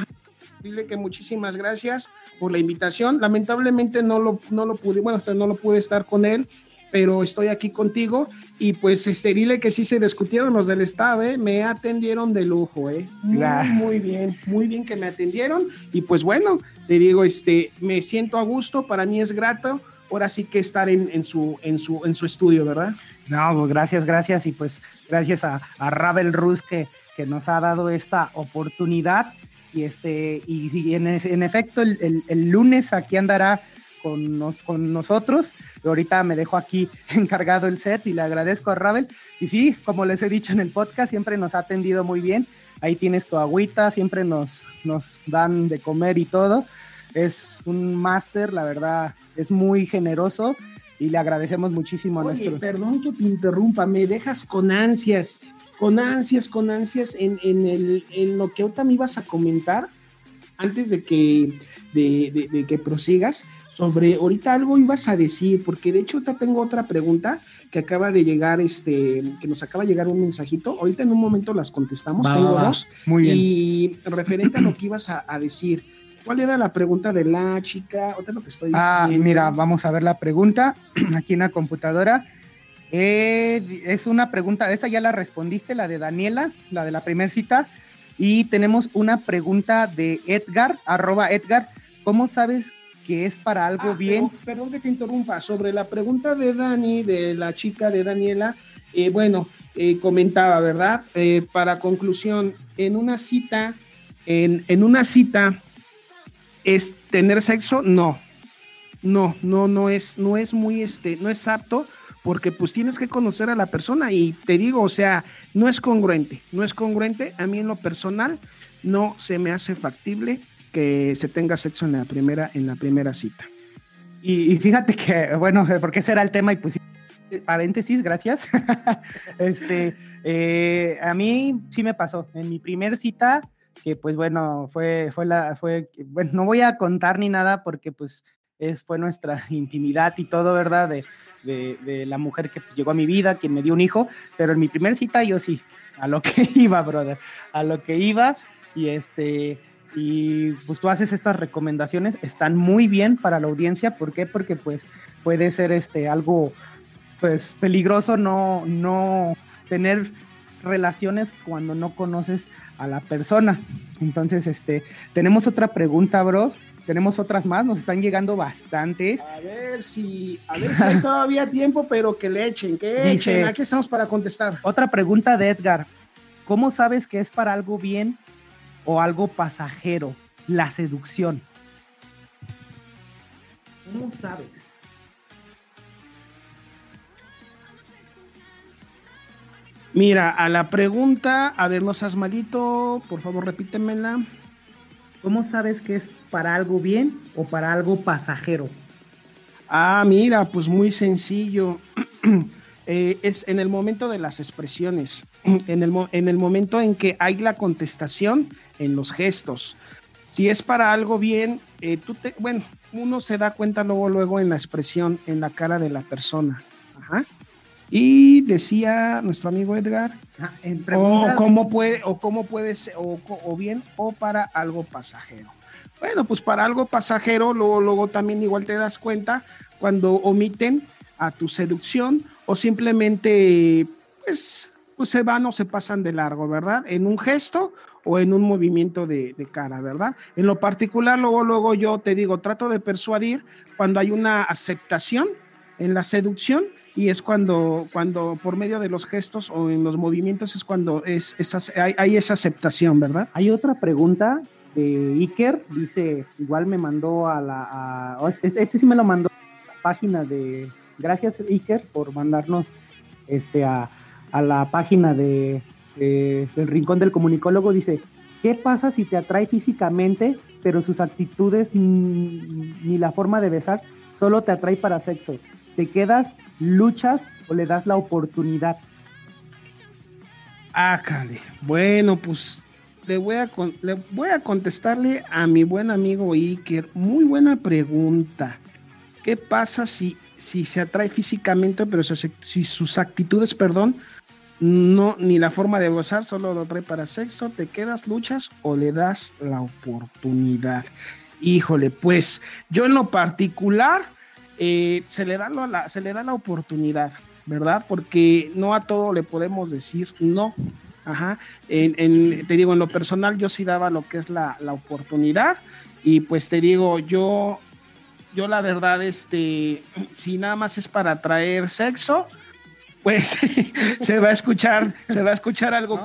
dile que muchísimas gracias por la invitación lamentablemente no lo no lo pude bueno no lo pude estar con él pero estoy aquí contigo y pues este, dile que sí se discutieron los del Estado, ¿eh? me atendieron de lujo, ¿eh? Muy, bien, muy bien que me atendieron. Y pues bueno, te digo, este, me siento a gusto, para mí es grato, ahora sí que estar en, su, en, su, en su estudio, ¿verdad? No, pues gracias, gracias, y pues gracias a, a Ravel Rus que, que nos ha dado esta oportunidad. Y este, y, en, en efecto, el, el lunes aquí andará con, nos, con nosotros. ahorita me dejo aquí <laughs> encargado el set y le agradezco a Ravel. Y sí, como les he dicho en el podcast, siempre nos ha atendido muy bien. Ahí tienes tu agüita, siempre nos, nos dan de comer y todo. Es un máster, la verdad, es muy generoso y le agradecemos muchísimo a nuestro. Perdón que te interrumpa, me dejas con ansias, con ansias, con ansias en, en, el, en lo que ahorita me ibas a comentar antes de que, de, de que prosigas sobre, ahorita algo ibas a decir, porque de hecho tengo otra pregunta que acaba de llegar, este, que nos acaba de llegar un mensajito, ahorita en un momento las contestamos, tengo dos, muy bien. y referente a lo que ibas a, decir, ¿cuál era la pregunta de la chica? Ahorita lo que estoy Ah, mira, vamos a ver la pregunta <clears throat> aquí en la computadora. Eh, es una pregunta, esa ya la respondiste, la de Daniela, la de la primera cita. Y tenemos una pregunta de Edgar, arroba Edgar. ¿Cómo sabes que es para algo ah, bien. perdón que te interrumpa, sobre la pregunta de Dani, de la chica de Daniela, eh, bueno, eh, comentaba, ¿verdad? Eh, para conclusión, en una cita, en, en, una cita, ¿es tener sexo? No, no, no, no es, no es muy, este, no es apto, porque pues tienes que conocer a la persona y te digo, o sea, no es congruente, no es congruente, a mí en lo personal no se me hace factible que se tenga sexo en la primera, en la primera cita. Y, fíjate que, bueno, <laughs> porque ese era el tema y pues paréntesis, gracias. <laughs> este, eh, a mí sí me pasó. En mi primer cita, que pues bueno, fue, fue la, fue, bueno, no voy a contar ni nada porque pues es, fue nuestra <laughs> intimidad y todo, ¿verdad? De, de, de, la mujer que llegó a mi vida, quien me dio un hijo, pero en mi primer cita yo sí, a lo que iba, brother, a lo que iba y este, y pues tú haces estas recomendaciones, están muy bien para la audiencia, ¿por qué? Porque pues puede ser este algo pues peligroso no, no tener relaciones cuando no conoces a la persona. Entonces, este, tenemos otra pregunta, bro. tenemos otras más, nos están llegando bastantes. A ver si, a ver si hay <laughs> todavía tiempo, pero que le echen, que echen. Aquí estamos para contestar. Otra pregunta de Edgar. ¿Cómo sabes que es para algo bien o algo pasajero? La seducción. ¿Cómo sabes? Mira, a la pregunta, a ver, no seas malito, por favor repítemela. ¿Cómo sabes que es para algo bien o para algo pasajero? Ah, mira, pues muy sencillo. <clears throat> Eh, es en el momento de las expresiones, <clears throat> en el, en el momento en que hay la contestación en los gestos. Si es para algo bien, eh, tú te, bueno, uno se da cuenta luego, luego en la expresión, en la cara de la persona. Ajá. Y decía nuestro amigo Edgar, ah, o cómo puede, o cómo puede ser, o, bien, o para algo pasajero. Bueno, pues para algo pasajero, luego, luego también igual te das cuenta cuando omiten a tu seducción o simplemente pues, pues se van o se pasan de largo, ¿verdad? En un gesto o en un movimiento de, cara, ¿verdad? En lo particular, luego, luego yo te digo, trato de persuadir cuando hay una aceptación en la seducción y es cuando, cuando por medio de los gestos o en los movimientos es cuando es, hay, esa aceptación, ¿verdad? Hay otra pregunta de Iker, dice, igual me mandó a la, este, este, sí me lo mandó a la página de, gracias Iker por mandarnos este a, a la página de, de, del Rincón del Comunicólogo, dice, ¿qué pasa si te atrae físicamente, pero sus actitudes ni la forma de besar solo te atrae para sexo? ¿Te quedas, luchas o le das la oportunidad? Ah, Bueno, pues le voy, a le voy a contestarle a mi buen amigo Iker. Muy buena pregunta. ¿Qué pasa si, si se atrae físicamente, pero si, sus actitudes, perdón, no, ni la forma de gozar, solo lo atrae para sexo? ¿Te quedas, luchas o le das la oportunidad? Híjole, pues yo en lo particular eh, se, le da la, se le da la oportunidad, ¿verdad? Porque no a todo le podemos decir no. Ajá. En, te digo, en lo personal yo sí daba lo que es la, oportunidad y pues te digo, yo, yo la verdad, este, si nada más es para traer sexo, pues <laughs> se va a escuchar, se va a escuchar algo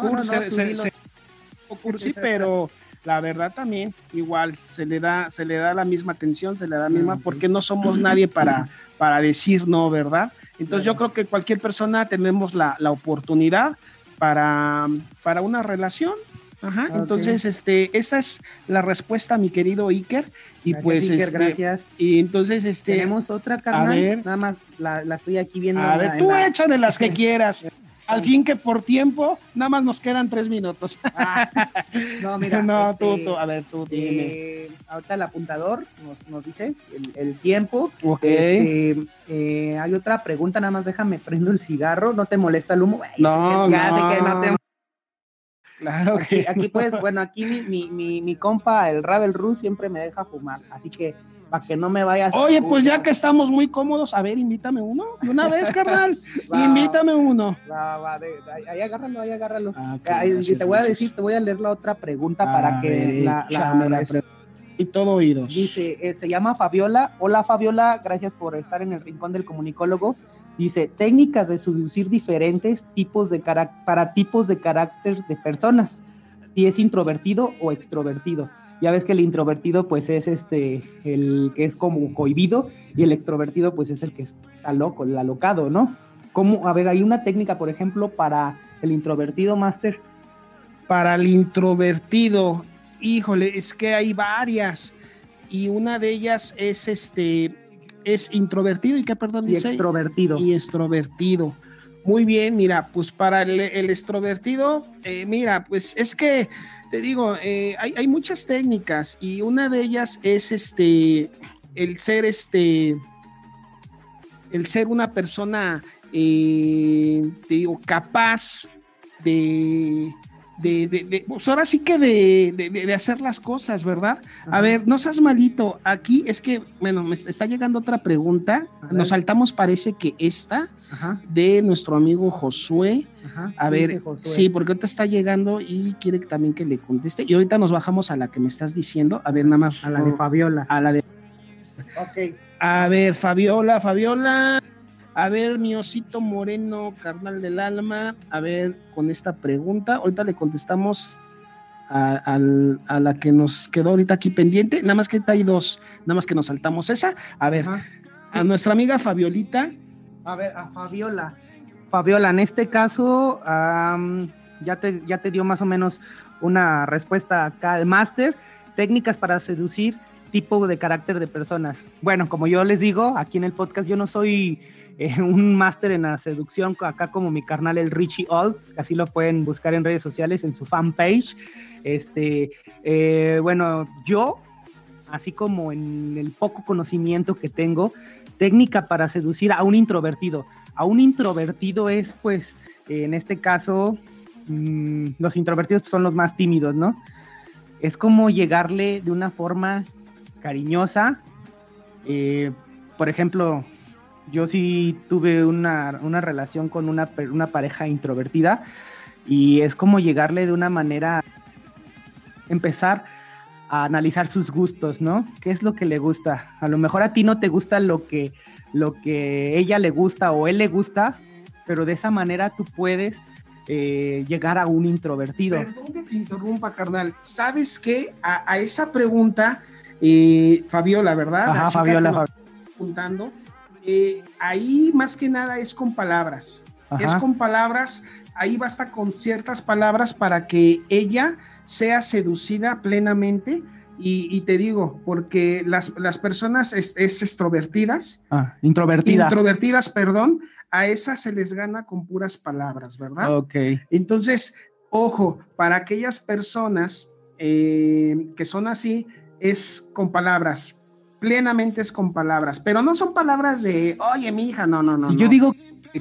cursi, pero la verdad también igual se le da se le da la misma atención, se le da la misma porque no somos nadie para para decir no, ¿verdad? Entonces yo creo que cualquier persona tenemos la, oportunidad para, para una relación. Ajá, entonces este esa es la respuesta mi querido Iker y pues Iker, este, gracias. y entonces este tenemos otra carnal, nada más la, estoy aquí viendo. A ver, tú échale las que <laughs> quieras. Al fin que por tiempo, nada más nos quedan tres minutos. Ah, <laughs> no, mira. <laughs> no, tú, este, tú, a ver, tú eh, ahorita el apuntador nos, nos dice el, tiempo. Ok. Este, eh, hay otra pregunta, nada más déjame prendo el cigarro, ¿no te molesta el humo? no, ya no. sé que no te Claro que. Aquí, pues, bueno, aquí mi, mi, mi, mi compa, el Ravel Rus, siempre me deja fumar, así que para que no me vayas. Oye, pues ya que estamos muy cómodos, a ver, invítame uno. De una vez, carnal. <laughs> invítame uno. Va, va, ahí agárralo, ahí agárralo. Ah, te voy a decir, te voy a leer la otra pregunta para que la, la, y todo oídos. Dice, eh, se llama Fabiola. Hola Fabiola, gracias por estar en el rincón del comunicólogo. Dice, técnicas de seducir diferentes tipos de para tipos de carácter de personas, si es introvertido o extrovertido. Ya ves que el introvertido pues es este, el que es como cohibido y el extrovertido pues es el que está loco, el alocado, ¿no? ¿Cómo? A ver, hay una técnica, por ejemplo, para el introvertido, Master. Para el introvertido, híjole, es que hay varias y una de ellas es este, es introvertido y qué perdón y extrovertido. Y extrovertido. Muy bien, mira, pues para el, extrovertido, eh, mira, pues es que te digo, eh, hay, muchas técnicas y una de ellas es este, el ser este, el ser una persona, eh, te digo, capaz de, de, de, pues ahora sí que de, de, hacer las cosas, ¿verdad? A ver, no seas malito. Aquí es que, bueno, me está llegando otra pregunta. Nos saltamos, parece que esta, de nuestro amigo Josué. A ver, sí, porque ahorita está llegando y quiere también que le conteste. Y ahorita nos bajamos a la que me estás diciendo. A ver, nada más. A la de Fabiola. A la de. Ok. A ver, Fabiola, Fabiola. A ver, mi osito moreno, carnal del alma, a ver, con esta pregunta, ahorita le contestamos a, la que nos quedó ahorita aquí pendiente, nada más que hay dos, nada más que nos saltamos esa. A ver, a nuestra amiga Fabiolita. A ver, a Fabiola. Fabiola, en este caso, ya, te, ya te dio más o menos una respuesta acá el máster, técnicas para seducir tipo de carácter de personas. Bueno, como yo les digo, aquí en el podcast yo no soy eh, <laughs> un máster en la seducción, acá como mi carnal el Richie Olds, así lo pueden buscar en redes sociales, en su fanpage. Este, eh, bueno, yo, así como en el poco conocimiento que tengo, técnica para seducir a un introvertido. A un introvertido es, pues, en este caso, mm, los introvertidos son los más tímidos, ¿no? Es como llegarle de una forma cariñosa. Eh, por ejemplo, yo sí tuve una, relación con una, una, pareja introvertida y es como llegarle de una manera, empezar a analizar sus gustos, ¿no? ¿Qué es lo que le gusta? A lo mejor a ti no te gusta lo que, lo que ella le gusta o él le gusta, pero de esa manera tú puedes eh, llegar a un introvertido. Perdón que te interrumpa, carnal. ¿Sabes qué? A, esa pregunta, eh, Fabiola, ¿verdad? Ajá, Fabiola. Fabiola. Eh, ahí más que nada es con palabras. Es con palabras, ahí basta con ciertas palabras para que ella sea seducida plenamente. Y, te digo, porque las, personas es, extrovertidas, ah, introvertidas, introvertidas, perdón, a esas se les gana con puras palabras, ¿verdad? Ok. Entonces, ojo, para aquellas personas eh, que son así, es con palabras, plenamente es con palabras, pero no son palabras de, oye, mi hija, no, no, no. Yo digo,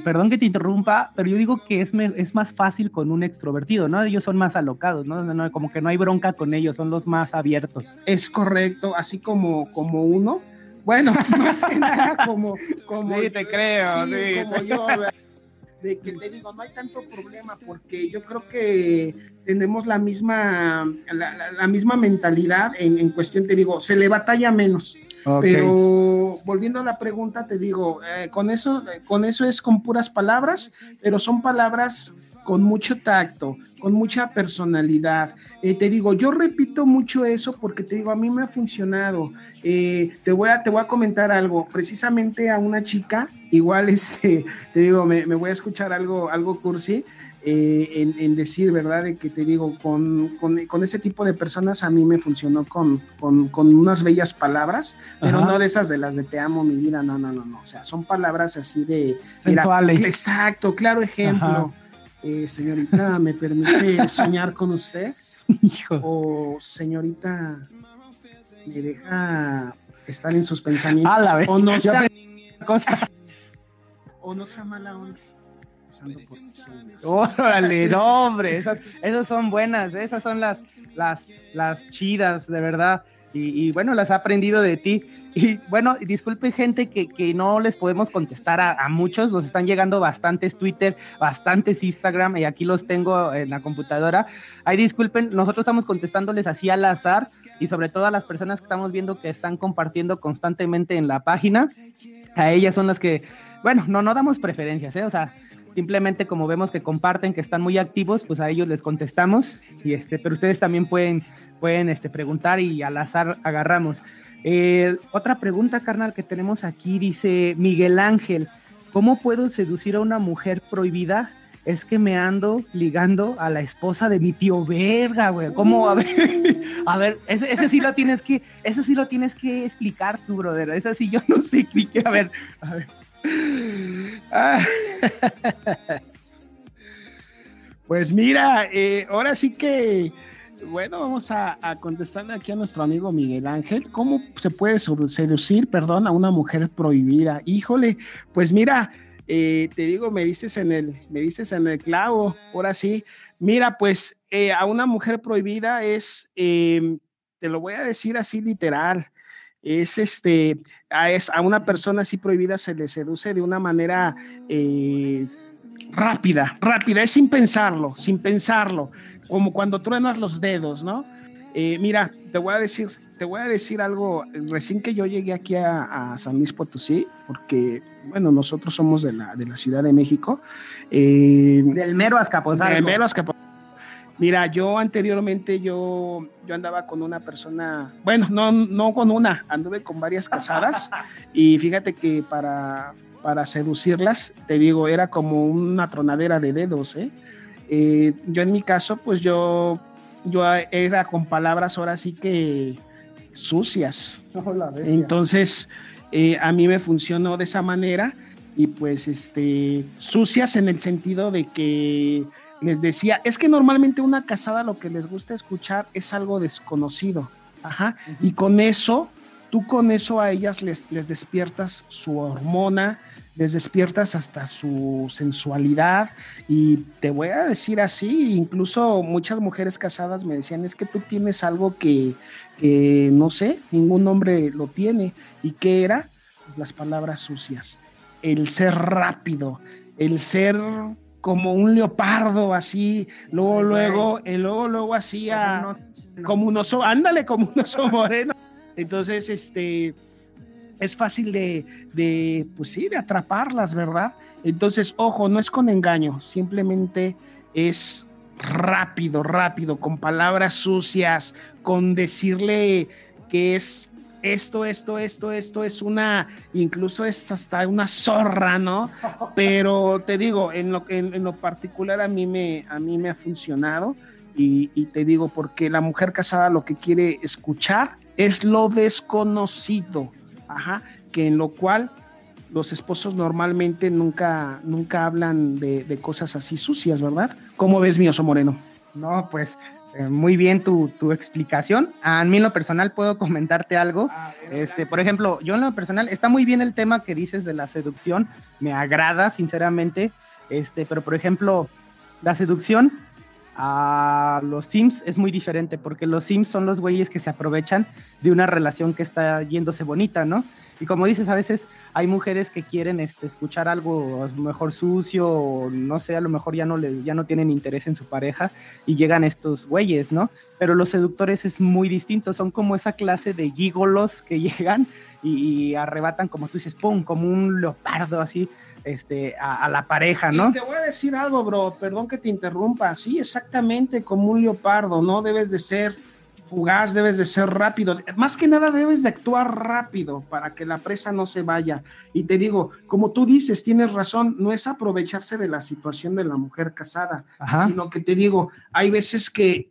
perdón que te interrumpa, pero yo digo que es, es más fácil con un extrovertido, ¿no? Ellos son más alocados, ¿no? ¿no? Como que no hay bronca con ellos, son los más abiertos. Es correcto, así como, como uno. Bueno, <laughs> más que nada como, como. Sí, te creo, sí. Como yo, de que te digo, no hay tanto problema porque yo creo que tenemos la misma, la, misma mentalidad en, en, cuestión, te digo, se le batalla menos. Pero volviendo a la pregunta, te digo, eh, con, eso, con eso es con puras palabras, pero son palabras con mucho tacto, con mucha personalidad. Eh, te digo, yo repito mucho eso porque te digo, a mí me ha funcionado. Eh, te, voy a, te voy a comentar algo. Precisamente a una chica, igual <laughs> este, te digo, me, me voy a escuchar algo, algo cursi. Eh, en, decir, ¿verdad? De que te digo, con, con, ese tipo de personas a mí me funcionó con, con unas bellas palabras, pero no de esas de las de te amo, mi vida, no, no, no, no. O sea, son palabras así de... Sensuales. exacto, claro ejemplo. Eh, señorita, ¿me permite <laughs> soñar con usted? Hijo. O señorita, ¿me deja estar en sus pensamientos? A la vez. O no sea... <laughs> O no sea mala onda <laughs> Órale, no, hombre, esas, esas son buenas, esas son las, las, las chidas, de verdad. Y, bueno, las he aprendido de ti. Y bueno, disculpe gente que, que no les podemos contestar a, a, muchos, nos están llegando bastantes Twitter, bastantes Instagram y aquí los tengo en la computadora. Ahí disculpen, nosotros estamos contestándoles así al azar y sobre todo a las personas que estamos viendo que están compartiendo constantemente en la página. A ellas son las que, bueno, no, no damos preferencias, ¿eh? O sea, Simplemente como vemos que comparten, que están muy activos, pues a ellos les contestamos. Y este, pero ustedes también pueden, pueden este, preguntar y al azar agarramos. Eh, otra pregunta, carnal, que tenemos aquí, dice Miguel Ángel, ¿cómo puedo seducir a una mujer prohibida? Es que me ando ligando a la esposa de mi tío verga, güey. ¿Cómo? A ver, <laughs> a ver, ese, sí lo tienes que, ese sí lo tienes que explicar tú, brother. Ese sí yo no sé, a ver, a ver. Pues mira, eh, ahora sí que, bueno, vamos a, contestarle aquí a nuestro amigo Miguel Ángel. ¿Cómo se puede seducir, perdón, a una mujer prohibida? Híjole, pues mira, eh, te digo, me dices en el, me dices en el clavo, ahora sí. Mira, pues eh, a una mujer prohibida es, te lo voy a decir así literal, es este, a, es, a una persona así prohibida se le seduce de una manera eh, rápida, rápida, es sin pensarlo, sin pensarlo, como cuando truenas los dedos, ¿no? mira, te voy a decir, te voy a decir algo, recién que yo llegué aquí a, San Luis Potosí, porque, bueno, nosotros somos de la, de la Ciudad de México. Eh, del mero Azcapotzalco. Del mero Azcapotzalco. Mira, yo anteriormente yo, yo andaba con una persona, bueno, no, no con una, anduve con varias casadas <laughs> y fíjate que para, para seducirlas, te digo, era como una tronadera de dedos, ¿eh? Eh, yo en mi caso, pues yo, yo era con palabras ahora sí que sucias. Entonces, eh, a mí me funcionó de esa manera y pues este, sucias en el sentido de que les decía, es que normalmente una casada lo que les gusta escuchar es algo desconocido. Ajá. Y con eso, tú con eso a ellas les, les despiertas su hormona, les despiertas hasta su sensualidad y te voy a decir así, incluso muchas mujeres casadas me decían, es que tú tienes algo que, no sé, ningún hombre lo tiene. ¿Y qué era? Las palabras sucias, el ser rápido, el ser como un leopardo así, luego, luego, y luego, luego así como un oso, ándale, como un oso <laughs> moreno. Entonces, este, es fácil de, de, pues sí, de atraparlas, ¿verdad? Entonces, ojo, no es con engaño, simplemente es rápido, rápido, con palabras sucias, con decirle que es esto, esto, esto, esto es una, incluso es hasta una zorra, ¿no? Pero te digo, en lo, en, lo particular a mí me, a mí me ha funcionado y, te digo, porque la mujer casada lo que quiere escuchar es lo desconocido Ajá, que en lo cual los esposos normalmente nunca, nunca hablan de, cosas así sucias, ¿verdad? ¿Cómo ves mi oso moreno? No, pues muy bien tu, explicación. A mí en lo personal puedo comentarte algo. Ah, este, por ejemplo, yo en lo personal, está muy bien el tema que dices de la seducción, me agrada sinceramente, este, pero por ejemplo, la seducción a los Sims es muy diferente, porque los Sims son los güeyes que se aprovechan de una relación que está yéndose bonita, ¿no? Y como dices, a veces hay mujeres que quieren este, escuchar algo mejor sucio, o no sé, a lo mejor ya no, le, ya no tienen interés en su pareja y llegan estos güeyes, ¿no? Pero los seductores es muy distinto, son como esa clase de gígolos que <laughs> llegan y, y arrebatan, como tú dices, ¡pum!, como un leopardo así este, a, la pareja, ¿no? te voy a decir algo, bro, perdón que te interrumpa, sí, exactamente como un leopardo, ¿no? Debes de ser fugaz, debes de ser rápido, más que nada debes de actuar rápido para que la presa no se vaya. Y te digo, como tú dices, tienes razón, no es aprovecharse de la situación de la mujer casada, sino que te digo, hay veces que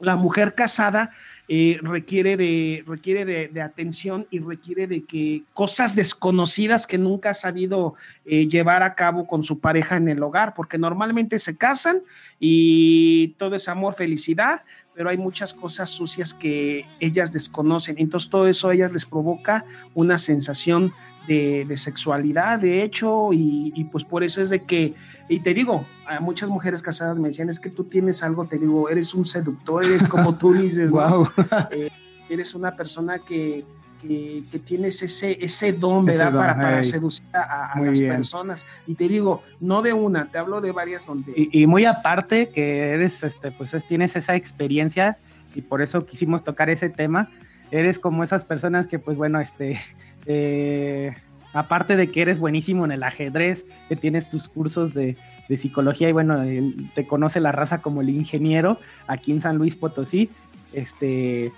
la mujer casada eh, requiere, de, requiere de, atención y requiere de que cosas desconocidas que nunca ha sabido eh, llevar a cabo con su pareja en el hogar, porque normalmente se casan y todo es amor, felicidad, pero hay muchas cosas sucias que ellas desconocen. Entonces todo eso a ellas les provoca una sensación de, sexualidad, de hecho, y, y pues por eso es de que y te digo, a muchas mujeres casadas me decían, es que tú tienes algo, te digo, eres un seductor, eres como tú <laughs> dices, wow. Eh, eres una persona que, que, tienes ese, ese don, ¿verdad? para, para seducir a, las personas. Y te digo, no de una, te hablo de varias donde... Y, muy aparte que eres, este, pues tienes esa experiencia y por eso quisimos tocar ese tema, eres como esas personas que, pues bueno, este... <laughs> Eh, aparte de que eres buenísimo en el ajedrez, que tienes tus cursos de, psicología y bueno, te conoce la raza como el ingeniero aquí en San Luis Potosí, este,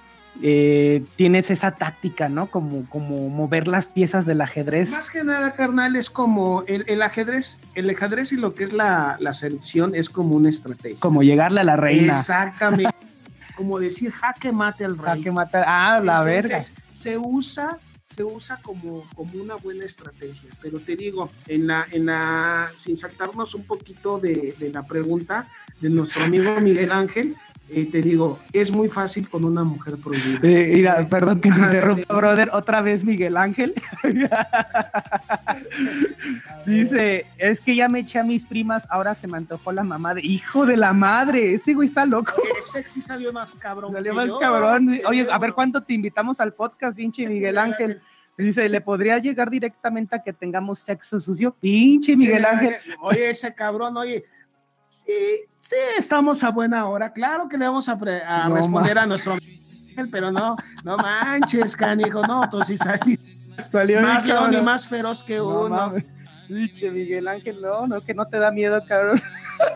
eh, tienes esa táctica, ¿no? Como, como mover las piezas del ajedrez. Más que nada, carnal, es como el, ajedrez, el ajedrez y lo que es la, selección es como una estrategia. Como llegarle a la reina. Exactamente. <laughs> como decir jaque mate al rey. Jaque mate, ah, la verga. Se usa se usa como, como una buena estrategia. Pero te digo, en la, en la, sin saltarnos un poquito de, la pregunta de nuestro amigo Miguel Ángel, eh, te digo, es muy fácil con una mujer prohibida. Eh, mira, perdón que te interrumpa, brother. Otra vez Miguel Ángel. <laughs> Dice, es que ya me eché a mis primas, ahora se me antojó la mamá de hijo de la madre. Este güey está loco. Que sexy salió más cabrón. Salió más cabrón. Oye, a ver cuánto te invitamos al podcast, pinche Miguel Ángel. Dice, ¿le podría llegar directamente a que tengamos sexo sucio? Pinche Miguel Ángel. Oye, ese cabrón, oye, Sí, sí, estamos a buena hora. Claro que le vamos a, responder a nuestro pero no, no manches, canijo, no, tú sí salió más león y más feroz que uno. Dice Miguel Ángel, no, no, que no te da miedo, cabrón.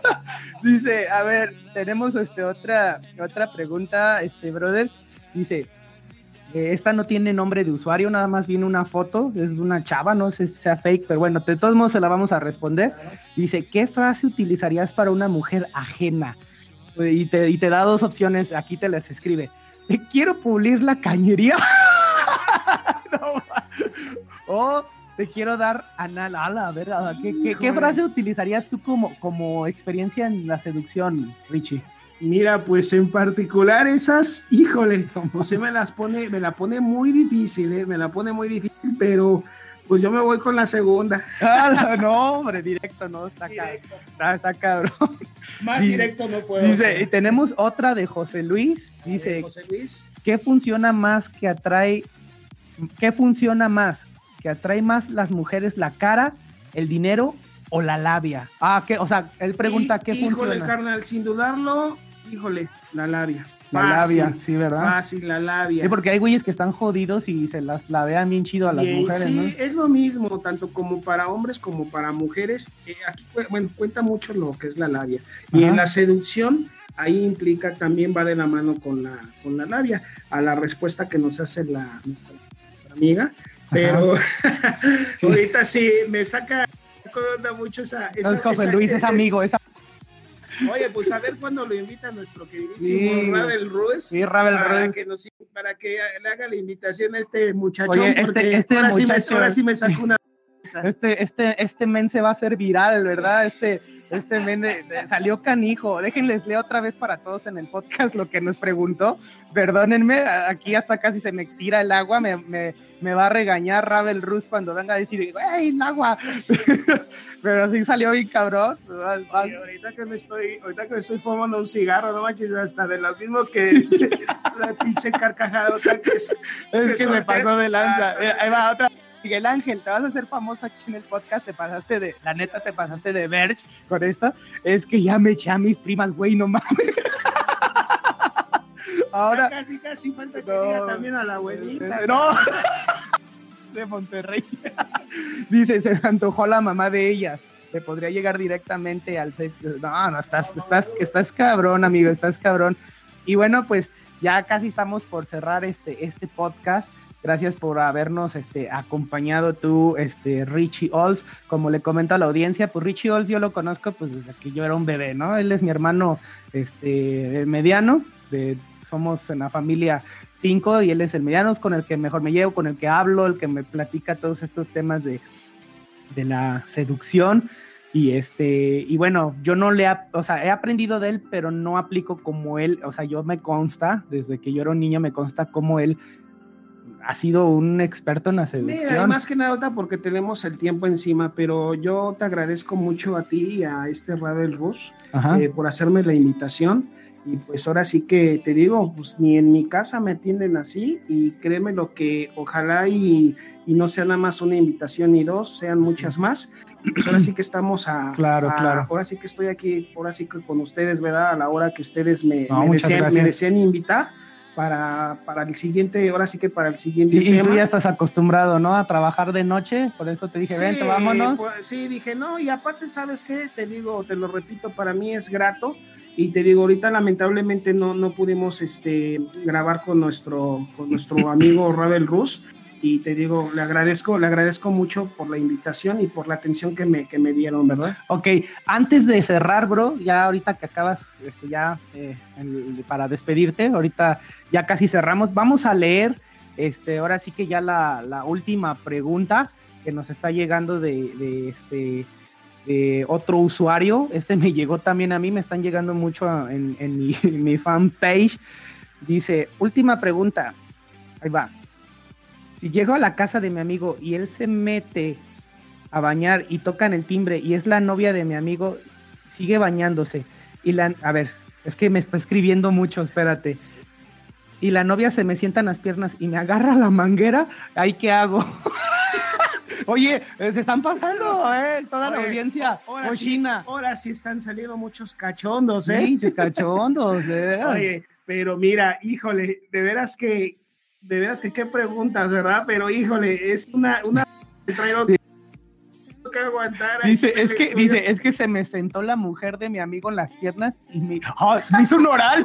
<laughs> Dice, a ver, tenemos este otra, otra pregunta, este brother. Dice, esta no tiene nombre de usuario, nada más viene una foto, es una chava, no sé si sea fake, pero bueno, de todos modos se la vamos a responder. Dice, ¿qué frase utilizarías para una mujer ajena? Y te, y te da dos opciones, aquí te las escribe. Te quiero pulir la cañería. <laughs> o te quiero dar anal. A ver, ¿qué, qué, frase utilizarías tú como, como experiencia en la seducción, Richie? Mira, pues en particular esas, híjole, como se me las pone, me la pone muy difícil, ¿eh? me la pone muy difícil, pero pues yo me voy con la segunda. Ah, no, hombre, directo, no, está, Está, está, cabrón. Más directo no puedo. Dice, y tenemos otra de José Luis, dice, José Luis. ¿qué funciona más que atrae, qué funciona más, que atrae más las mujeres la cara, el dinero o la labia? Ah, que, o sea, él pregunta qué híjole, funciona. carnal, sin dudarlo, híjole, la labia. La labia, sí, ¿verdad? Fácil, la labia. Sí, porque hay güeyes que están jodidos y se las lavean bien chido a las mujeres, sí, es lo mismo, tanto como para hombres como para mujeres. Eh, aquí, bueno, cuenta mucho lo que es la labia. Y en la seducción, ahí implica, también va de la mano con la, con la labia, a la respuesta que nos hace la, nuestra, amiga. Pero <laughs> ahorita sí me saca mucho esa. esa José Luis es <laughs> amigo, esa Oye, pues a ver cuándo lo invita nuestro queridísimo sí, Ravel Ruiz. Sí, Ravel para Ruiz. Que nos, para que le haga la invitación a este muchachón. Oye, este, este ahora, muchacho, sí me, ahora sí me sacó una. <laughs> Este, este, este men se va a hacer viral, ¿verdad? Este, este men de, salió canijo. Déjenles leer otra vez para todos en el podcast lo que nos preguntó. Perdónenme, aquí hasta casi se me tira el agua. Me, me, me va a regañar Ravel Rus cuando venga a decir, ¡Ey, el agua! <laughs> Pero sí salió bien cabrón. Ahorita que me estoy, ahorita que me estoy fumando un cigarro, no manches, hasta de lo mismo que <laughs> la pinche carcajadota que es. Es que, que me pasó de lanza. Eh, ahí va otra. Miguel Ángel, te vas a hacer famoso aquí en el podcast, te pasaste de, la neta te pasaste de Verge con esto, es que ya me eché a mis primas, güey, no mames. <laughs> Ahora. Ya casi, casi falta que no, diga también a la abuelita. No. <laughs> de Monterrey. <laughs> Dice, se antojó la mamá de ellas. Te podría llegar directamente al No, no, estás, estás, estás cabrón, amigo, estás cabrón. Y bueno, pues ya casi estamos por cerrar este, este podcast. Gracias por habernos este, acompañado tú, este, Richie Olds. Como le comento a la audiencia, pues Richie Olds yo lo conozco pues desde que yo era un bebé, ¿no? Él es mi hermano este, mediano, de, somos en la familia cinco y él es el mediano, con el que mejor me llevo, con el que hablo, el que me platica todos estos temas de, de la seducción. Y este, y bueno, yo no le, o sea, he aprendido de él, pero no aplico como él, o sea, yo me consta, desde que yo era un niño, me consta como él ha sido un experto en la seducción. Mira, más que nada porque tenemos el tiempo encima, pero yo te agradezco mucho a ti y a este Ravel Rus eh, por hacerme la invitación. Y pues ahora sí que te digo, pues ni en mi casa me atienden así y créeme lo que ojalá y, y no sea nada más una invitación ni dos, sean muchas más. Pues ahora sí que estamos a... <clears throat> Claro, a, claro. Ahora sí que estoy aquí, ahora sí que con ustedes, ¿verdad? A la hora que ustedes me, no, me, desean, me desean invitar para, para el siguiente, ahora sí que para el siguiente y, tema. Y tú ya estás acostumbrado, ¿no? A trabajar de noche, por eso te dije, sí, vente, vámonos. Pues, sí, dije, no, y aparte, ¿sabes qué? Te digo, te lo repito, para mí es grato. Y te digo, ahorita lamentablemente no, no pudimos este, grabar con nuestro, con nuestro <laughs> amigo Ravel Rus. Y te digo, le agradezco, le agradezco mucho por la invitación y por la atención que me, que me dieron, ¿verdad? Ok, antes de cerrar, bro, ya ahorita que acabas, este, ya eh, para despedirte, ahorita ya casi cerramos, vamos a leer, este, ahora sí que ya la, última pregunta que nos está llegando de, este otro usuario. Este me <laughs> llegó también a mí, me están llegando mucho en, mi, <laughs> mi fanpage. Dice, última pregunta. Ahí va. Si llego a la casa de mi amigo y él se mete a bañar y tocan el timbre y es la novia de mi amigo, sigue bañándose. Y la, a ver, es que me está escribiendo mucho, espérate. Y la novia se me sienta en las piernas y me agarra la manguera, ¿ahí qué hago? <laughs> Oye, se están pasando, ¿eh? Toda la audiencia ahora cochina. Sí, ahora sí están saliendo muchos cachondos, ¿eh? Muchos cachondos, ¿eh? <laughs> Oye, pero mira, híjole, de veras que, de veras que qué preguntas, ¿verdad? Pero híjole, es una, una que aguantar. Dice, es que, dice, es que se me sentó la mujer de mi amigo en las piernas y me, me hizo un oral.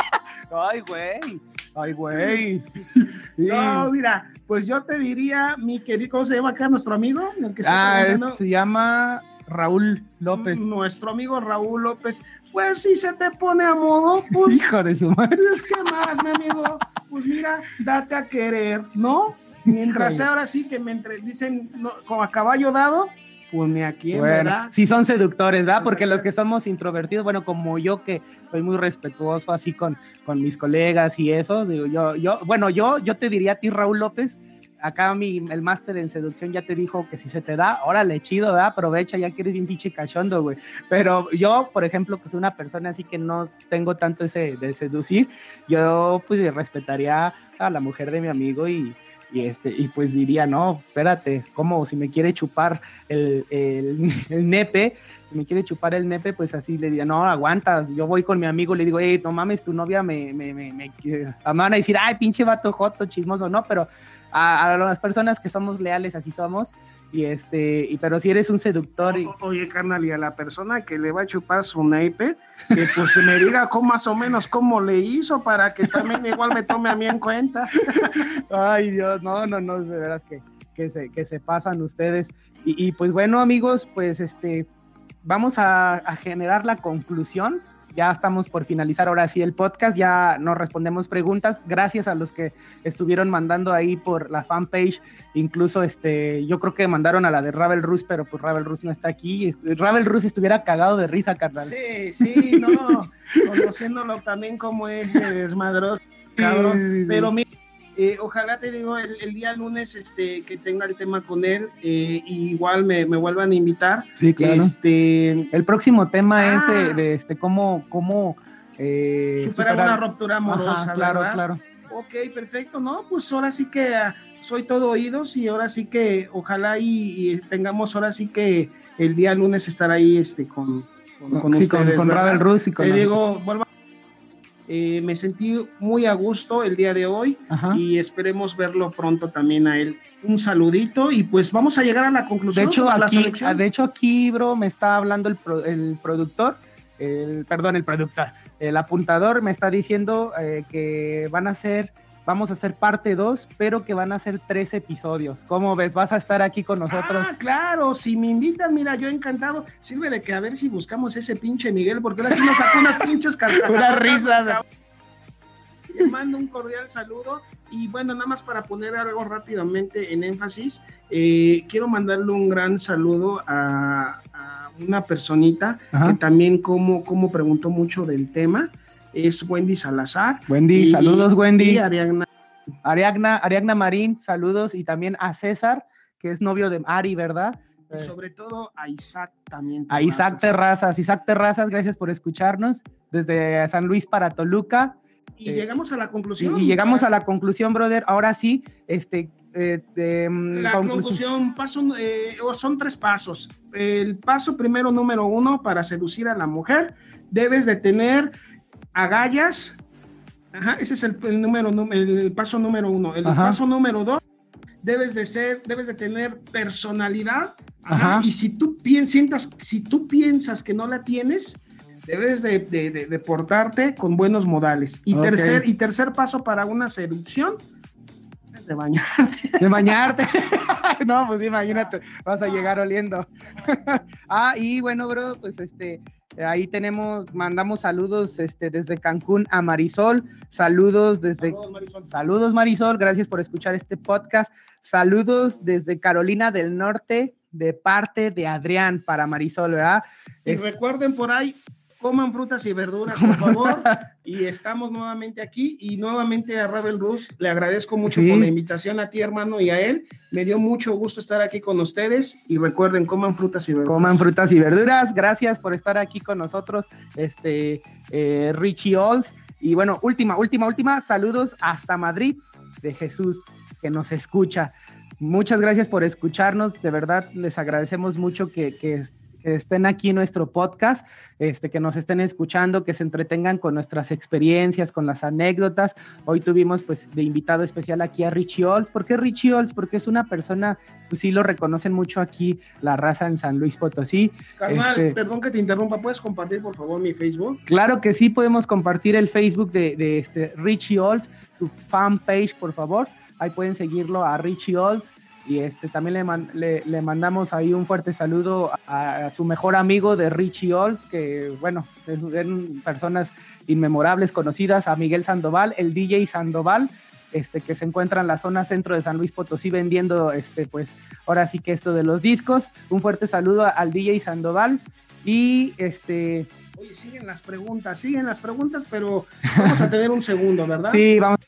<laughs> Ay, güey. Ay, güey. <laughs> No, mira, pues yo te diría, mi querido, ¿cómo se llama acá nuestro amigo? ah, se ama Raúl López. Nuestro amigo Raúl López. Pues si se te pone a modo, pues. <laughs> Hijo de su madre. Es que más, mi amigo. Pues mira, date a querer, ¿no? Mientras ahora sí que me entre, dicen como a caballo dado, pues ni aquí, ¿verdad? Sí son seductores, ¿verdad? Porque los que somos introvertidos, bueno, como yo que soy muy respetuoso así con, con mis colegas y eso, digo, yo, yo, bueno, yo, yo te diría a ti, Raúl López, acá mi, el máster en seducción ya te dijo que si se te da, órale, chido, ¿verdad? Aprovecha, ya que eres bien pinche cachondo, güey. Pero yo, por ejemplo, que soy una persona así que no tengo tanto ese de seducir, yo pues respetaría a la mujer de mi amigo y, y este y pues diría no espérate cómo si me quiere chupar el, el, <laughs> el, nepe si me quiere chupar el nepe pues así le diría no aguantas yo voy con mi amigo le digo hey no mames tu novia me me, me, me, me van a decir ay pinche vato joto chismoso no pero a, las personas que somos leales, así somos. Y este, y, pero si eres un seductor. Y... oye, carnal, y a la persona que le va a chupar su neipe, que pues me diga cómo más o menos cómo le hizo para que también igual me tome a mí en cuenta. <laughs> Ay, Dios, no, no, no, de veras que, que, se, que se pasan ustedes. Y, pues bueno, amigos, pues este, vamos a, a generar la conclusión ya estamos por finalizar ahora sí el podcast, ya nos respondemos preguntas, gracias a los que estuvieron mandando ahí por la fanpage, incluso este, yo creo que mandaron a la de Ravel Rus, pero pues Ravel Rus no está aquí, Ravel Rus estuviera cagado de risa, carnal. Sí, sí, no, conociéndolo también como es desmadroso, cabrón, pero mira, eh, ojalá te digo el, día lunes este, que tenga el tema con él, eh, igual me, vuelvan a invitar. Sí, claro. Este, el próximo tema es de, ah. este cómo, cómo eh, superar, una ruptura amorosa. claro, claro. Ok, perfecto, ¿no? Pues ahora sí que ah, soy todo oídos y ahora sí que ojalá y, tengamos ahora sí que el día lunes estar ahí este con, con, ustedes. Con, Ravel Rus y con... Te digo, vuelva eh, me sentí muy a gusto el día de hoy y esperemos verlo pronto también a él. Un saludito y pues vamos a llegar a la conclusión. De hecho, aquí, de hecho aquí, bro, me está hablando el, el productor, el, perdón, el productor, el apuntador me está diciendo eh, que van a ser vamos a hacer parte 2, pero que van a ser tres episodios. ¿Cómo ves? ¿Vas a estar aquí con nosotros? Ah, claro, si me invitan, mira, yo encantado. Sirve que a ver si buscamos ese pinche Miguel, porque ahora sí nos sacó unas pinches carcajadas. Una risa. Te mando un cordial saludo y bueno, nada más para poner algo rápidamente en énfasis, eh, quiero mandarle un gran saludo a, una personita que también como, como preguntó mucho del tema es Wendy Salazar. Wendy, saludos Wendy. Y Ariagna. Ariagna, Marín, saludos. Y también a César, que es novio de Ari, ¿verdad? Y sobre todo a Isaac también. A Isaac Terrazas. Isaac Terrazas, gracias por escucharnos desde San Luis para Toluca. Y llegamos a la conclusión. Y, llegamos a la conclusión, brother. Ahora sí, este. Eh, mm, la conclusión, paso, eh, son tres pasos. El paso primero, número uno, para seducir a la mujer, debes de tener agallas. Ajá, ese es el, número, el paso número uno. El paso número dos, debes de ser, debes de tener personalidad. Ajá, y si tú piensas, si tú piensas que no la tienes, debes de, portarte con buenos modales. Y, tercer, y tercer paso para una seducción, es de bañarte. <laughs> De bañarte. <laughs> no, pues imagínate, vas a llegar oliendo. <laughs> ah, y bueno, bro, pues este, Ahí tenemos, mandamos saludos este, desde Cancún a Marisol. Saludos desde. Saludos Marisol. Saludos Marisol. Gracias por escuchar este podcast. Saludos desde Carolina del Norte. de parte de Adrián para Marisol, ¿verdad? Y recuerden por ahí, coman frutas y verduras, por favor. y estamos nuevamente aquí. Y nuevamente a Ravel Rus le agradezco mucho por la invitación a ti, hermano, y a él. Me dio mucho gusto estar aquí con ustedes. Y recuerden, coman frutas y verduras. Coman frutas y verduras. Gracias por estar aquí con nosotros, este eh, Richie Olds. Y bueno, última, última, última. Saludos hasta Madrid de Jesús que nos escucha. Muchas gracias por escucharnos. De verdad, les agradecemos mucho que, que que estén aquí en nuestro podcast, este, que nos estén escuchando, que se entretengan con nuestras experiencias, con las anécdotas. Hoy tuvimos pues de invitado especial aquí a Richie Olds. ¿Por qué Richie Olds? Porque es una persona, pues sí lo reconocen mucho aquí la raza en San Luis Potosí. Carnal, este, perdón que te interrumpa, ¿puedes compartir por favor mi Facebook? Claro que sí, podemos compartir el Facebook de, de este Richie Olds, su fanpage, por favor. Ahí pueden seguirlo a Richie Olds. Y este, también le, le, mandamos ahí un fuerte saludo a, su mejor amigo de Richie Olds, que bueno, son personas inmemorables, conocidas, a Miguel Sandoval, el DJ Sandoval, este, que se encuentra en la zona centro de San Luis Potosí vendiendo, este, pues ahora sí que esto de los discos. Un fuerte saludo al DJ Sandoval y este... Oye, siguen las preguntas, siguen las preguntas, pero vamos a tener un segundo, ¿verdad? Sí, vamos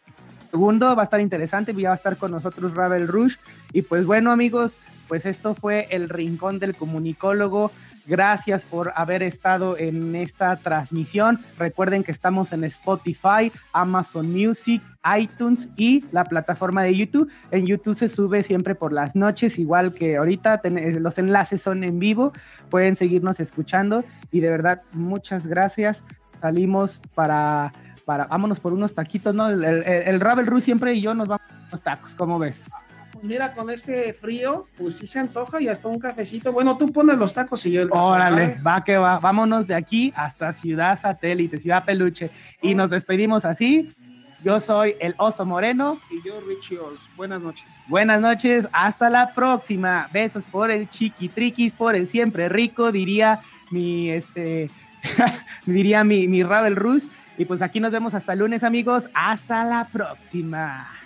segundo, va a estar interesante, ya va a estar con nosotros Ravel Rush. Y pues bueno amigos, pues esto fue el Rincón del Comunicólogo. Gracias por haber estado en esta transmisión. Recuerden que estamos en Spotify, Amazon Music, iTunes y la plataforma de YouTube. En YouTube se sube siempre por las noches, igual que ahorita los enlaces son en vivo. Pueden seguirnos escuchando y de verdad muchas gracias. Salimos para vámonos por unos taquitos, ¿no? El, el, el Ravel Ru siempre y yo nos vamos a unos tacos, ¿cómo ves? Pues mira, con este frío, pues sí se antoja y hasta un cafecito. Bueno, tú pones los tacos y yo el Órale, va que va. Vámonos de aquí hasta Ciudad Satélite, Ciudad Peluche. Y nos despedimos así. Yo soy el Oso Moreno. Y yo, Richie Ols. Buenas noches. Buenas noches. Hasta la próxima. Besos por el chiquitriquis, por el siempre rico, diría mi, este, <laughs> diría mi, mi Ravel Rus. Y pues aquí nos vemos hasta el lunes, amigos. Hasta la próxima.